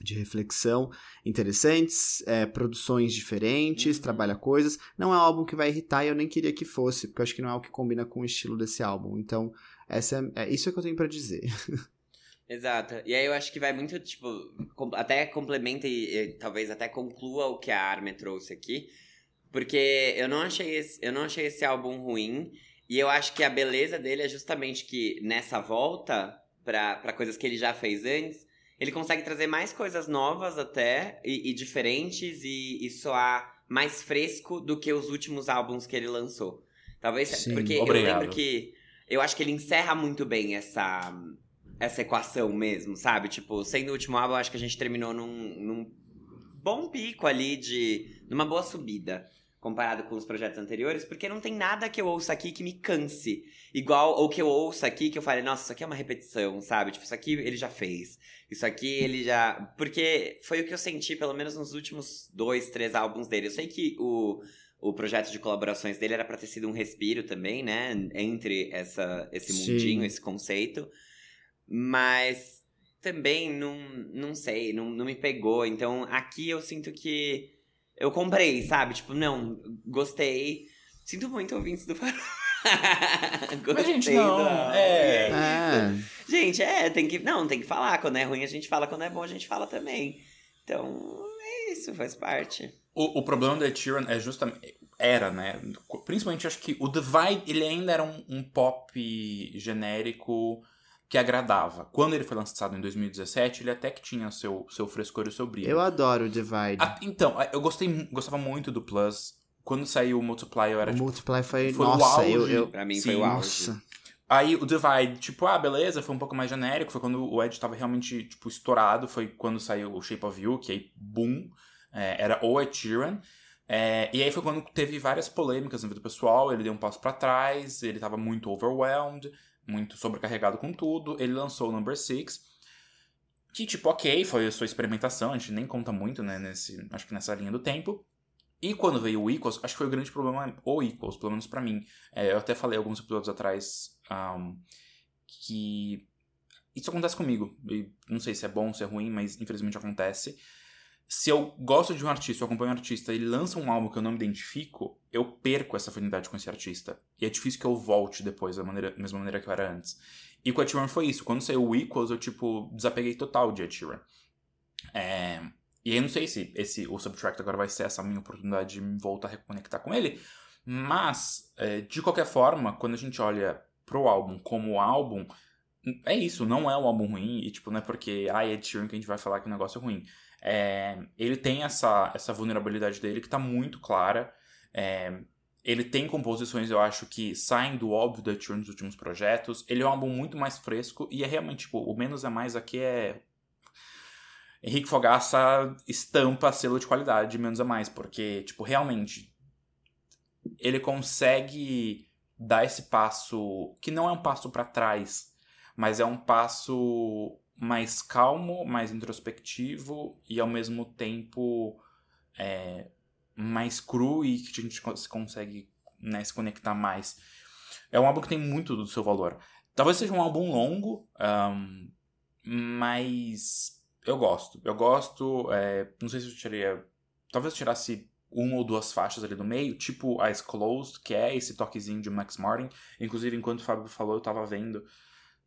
de reflexão interessantes, é, produções diferentes, Uhum. trabalha coisas. Não é um álbum que vai irritar e eu nem queria que fosse, porque eu acho que não é o que combina com o estilo desse álbum. Então, essa é, é isso que eu tenho pra dizer. Exato. E aí eu acho que vai muito, tipo, com- até complementa e, e talvez até conclua o que a Armin trouxe aqui. Porque eu não achei esse, eu não achei esse álbum ruim. E eu acho que a beleza dele é justamente que nessa volta pra pra coisas que ele já fez antes, ele consegue trazer mais coisas novas até e, e diferentes e, e soar mais fresco do que os últimos álbuns que ele lançou. Talvez Sim. porque eu Obrigado. lembro que eu acho que ele encerra muito bem essa essa equação mesmo, sabe? Tipo, sendo o último álbum, eu acho que a gente terminou num, num bom pico ali de. numa boa subida. Comparado com os projetos anteriores, porque não tem nada que eu ouça aqui que me canse. Igual, ou que eu ouça aqui que eu fale, nossa, isso aqui é uma repetição, sabe? Tipo, isso aqui ele já fez. Isso aqui ele já. Porque foi o que eu senti, pelo menos nos últimos dois, três álbuns dele. Eu sei que o, o projeto de colaborações dele era pra ter sido um respiro também, né? Entre essa, esse Sim. mundinho, esse conceito. Mas também não, não sei, não, não me pegou. Então aqui eu sinto que eu comprei, sabe? Tipo, não, gostei. Sinto muito ouvintes do Farol. Mas, gente, não, é. É. Gente, é, tem que. Não, tem que falar. Quando é ruim, a gente fala. Quando é bom, a gente fala também. Então, é isso, faz parte. O, o problema do Ed Sheeran é justamente. Era, né? Principalmente acho que o Divide ele ainda era um, um pop genérico que agradava. Quando ele foi lançado em 2017, ele até que tinha seu, seu frescor e o seu brilho. Eu adoro o Divide. Ah, então, eu gostei, gostava muito do Plus quando saiu o Multiply, eu era o tipo. Multiply foi. foi o nossa, auge. eu. eu Pra mim Sim, foi o auge. nossa. Aí o Divide, tipo, ah, beleza, foi um pouco mais genérico. Foi quando o Ed tava realmente, tipo, estourado. Foi quando saiu o Shape of You, que aí, boom, é, era o Ed Sheeran. É, e aí foi quando teve várias polêmicas na vida pessoal. Ele deu um passo pra trás, ele tava muito overwhelmed, muito sobrecarregado com tudo. Ele lançou o Number Six. Que, tipo, ok, foi a sua experimentação, a gente nem conta muito, né, nesse, acho que nessa linha do tempo. E quando veio o Equals, acho que foi o grande problema, o Equals, pelo menos pra mim. É, eu até falei alguns episódios atrás um, que isso acontece comigo. E não sei se é bom, se é ruim, mas infelizmente acontece. Se eu gosto de um artista, eu acompanho um artista ele lança um álbum que eu não me identifico, eu perco essa afinidade com esse artista. E é difícil que eu volte depois da maneira, mesma maneira que eu era antes. E com Ed Sheeran foi isso. Quando saiu o Equals, eu, tipo, desapeguei total de Ed Sheeran. É... E aí não sei se esse, o Subtract agora vai ser essa minha oportunidade de me voltar a reconectar com ele. Mas, é, de qualquer forma, quando a gente olha pro álbum como álbum, é isso, não é um álbum ruim. E, tipo, não é porque, ah, é Ed Sheeran que a gente vai falar que o negócio é ruim. É, ele tem essa, essa vulnerabilidade dele que tá muito clara. É, ele tem composições, eu acho, que saem do óbvio Ed Sheeran nos últimos projetos. Ele é um álbum muito mais fresco e é realmente, tipo, o menos é mais aqui é. Henrique Fogaça estampa selo de qualidade, menos é mais, porque, tipo, realmente ele consegue dar esse passo que não é um passo para trás, mas é um passo mais calmo, mais introspectivo e ao mesmo tempo é, mais cru e que a gente consegue né, se conectar mais. É um álbum que tem muito do seu valor. Talvez seja um álbum longo, um, mas eu gosto. Eu gosto. É, não sei se eu tiraria. Talvez eu tirasse uma ou duas faixas ali no meio, tipo Eyes Closed, que é esse toquezinho de Max Martin. Inclusive, enquanto o Fábio falou, eu tava vendo.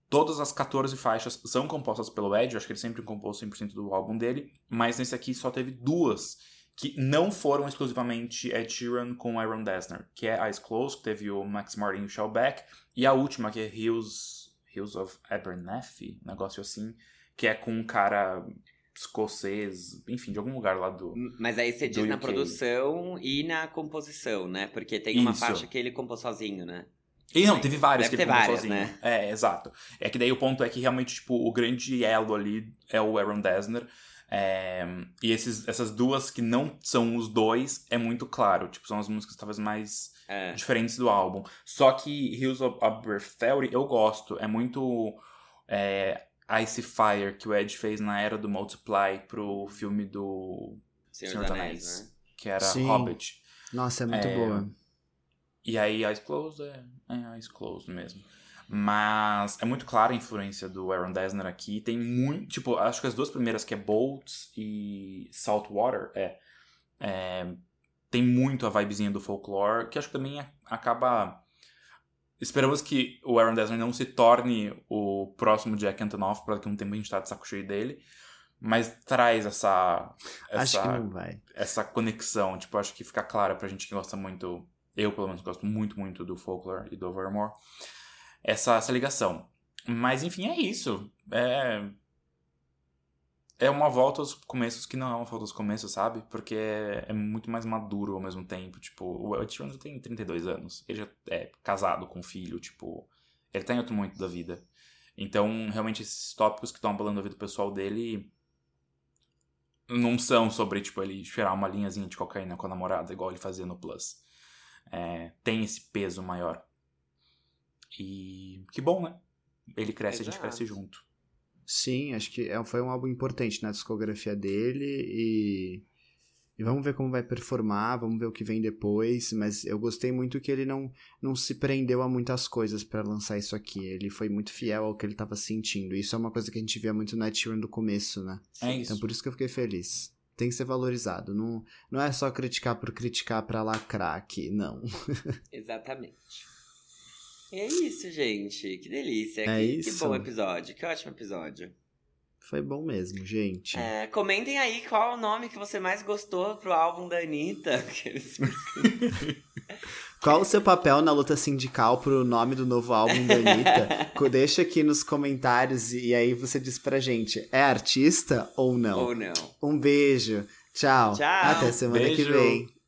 Todas as 14 faixas são compostas pelo Ed, eu acho que ele sempre compôs 100% do álbum dele, mas nesse aqui só teve duas que não foram exclusivamente Ed Sheeran com Aaron Dessner, que é Eyes Closed, que teve o Max Martin e o Shellback, e a última, que é Hills, Hills of Abernathy, negócio assim, que é com um cara escocês, enfim, de algum lugar lá do. Mas aí você diz na produção e na composição, né? Porque tem uma Isso. faixa que ele compôs sozinho, né? E não, teve várias Deve que ele várias, sozinho. né? É, exato. É que daí o ponto é que realmente, tipo, o grande elo ali é o Aaron Dessner. É, e esses, essas duas que não são os dois, é muito claro. Tipo, são as músicas talvez mais É. diferentes do álbum. Só que Hills of Aberfeldy eu gosto. É muito é, Icy Fire que o Ed fez na era do Multiply pro filme do Senhor, Senhor dos Anéis. né? que era Sim. Hobbit. Nossa, é muito É, boa. E aí Eyes Closed é, é Eyes Closed mesmo. Mas é muito clara a influência do Aaron Dessner aqui. Tem muito. Tipo, acho que as duas primeiras, que é Bolts e Saltwater, é. é tem muito a vibezinha do folklore, que acho que também acaba. Esperamos que o Aaron Dessner não se torne o próximo Jack Antonoff, para a um tempo a gente tá de saco cheio dele. Mas traz essa. Acho essa que não vai. essa conexão, tipo, acho que fica clara pra gente que gosta muito, eu pelo menos gosto muito, muito do Folklore e do Overmore, essa, essa ligação. Mas enfim, é isso. É. É uma volta aos começos que não é uma volta aos começos, sabe? Porque é, é muito mais maduro ao mesmo tempo. Tipo, o Ed Sheeran tem 32 anos. Ele já é casado com filho, tipo. Ele tá em outro momento da vida. Então, realmente, esses tópicos que estão abalando a vida pessoal dele não são sobre, tipo, ele cheirar uma linhazinha de cocaína com a namorada, igual ele fazia no Plus. É, tem esse peso maior. E que bom, né? Ele cresce e a gente Exato. cresce junto. Sim, acho que é- foi um álbum importante na discografia dele e, e vamos ver como vai performar, vamos ver o que vem depois, mas eu gostei muito que ele não, não se prendeu a muitas coisas pra lançar isso aqui, ele foi muito fiel ao que ele tava sentindo, isso é uma coisa que a gente via muito no Sheeran do começo, né? É isso. Então por isso que eu fiquei feliz. Tem que ser valorizado, não, não é só criticar por criticar pra lacrar aqui, não. Exatamente. E é isso, gente. Que delícia. É que, isso. que bom episódio. Que ótimo episódio. Foi bom mesmo, gente. É, comentem aí qual é o nome que você mais gostou pro álbum da Anitta. Qual o seu papel na luta sindical pro nome do novo álbum da Anitta? Deixa aqui nos comentários e aí você diz pra gente, é artista ou não? Ou não. Um beijo. Tchau. Tchau. Até semana que Beijo. vem.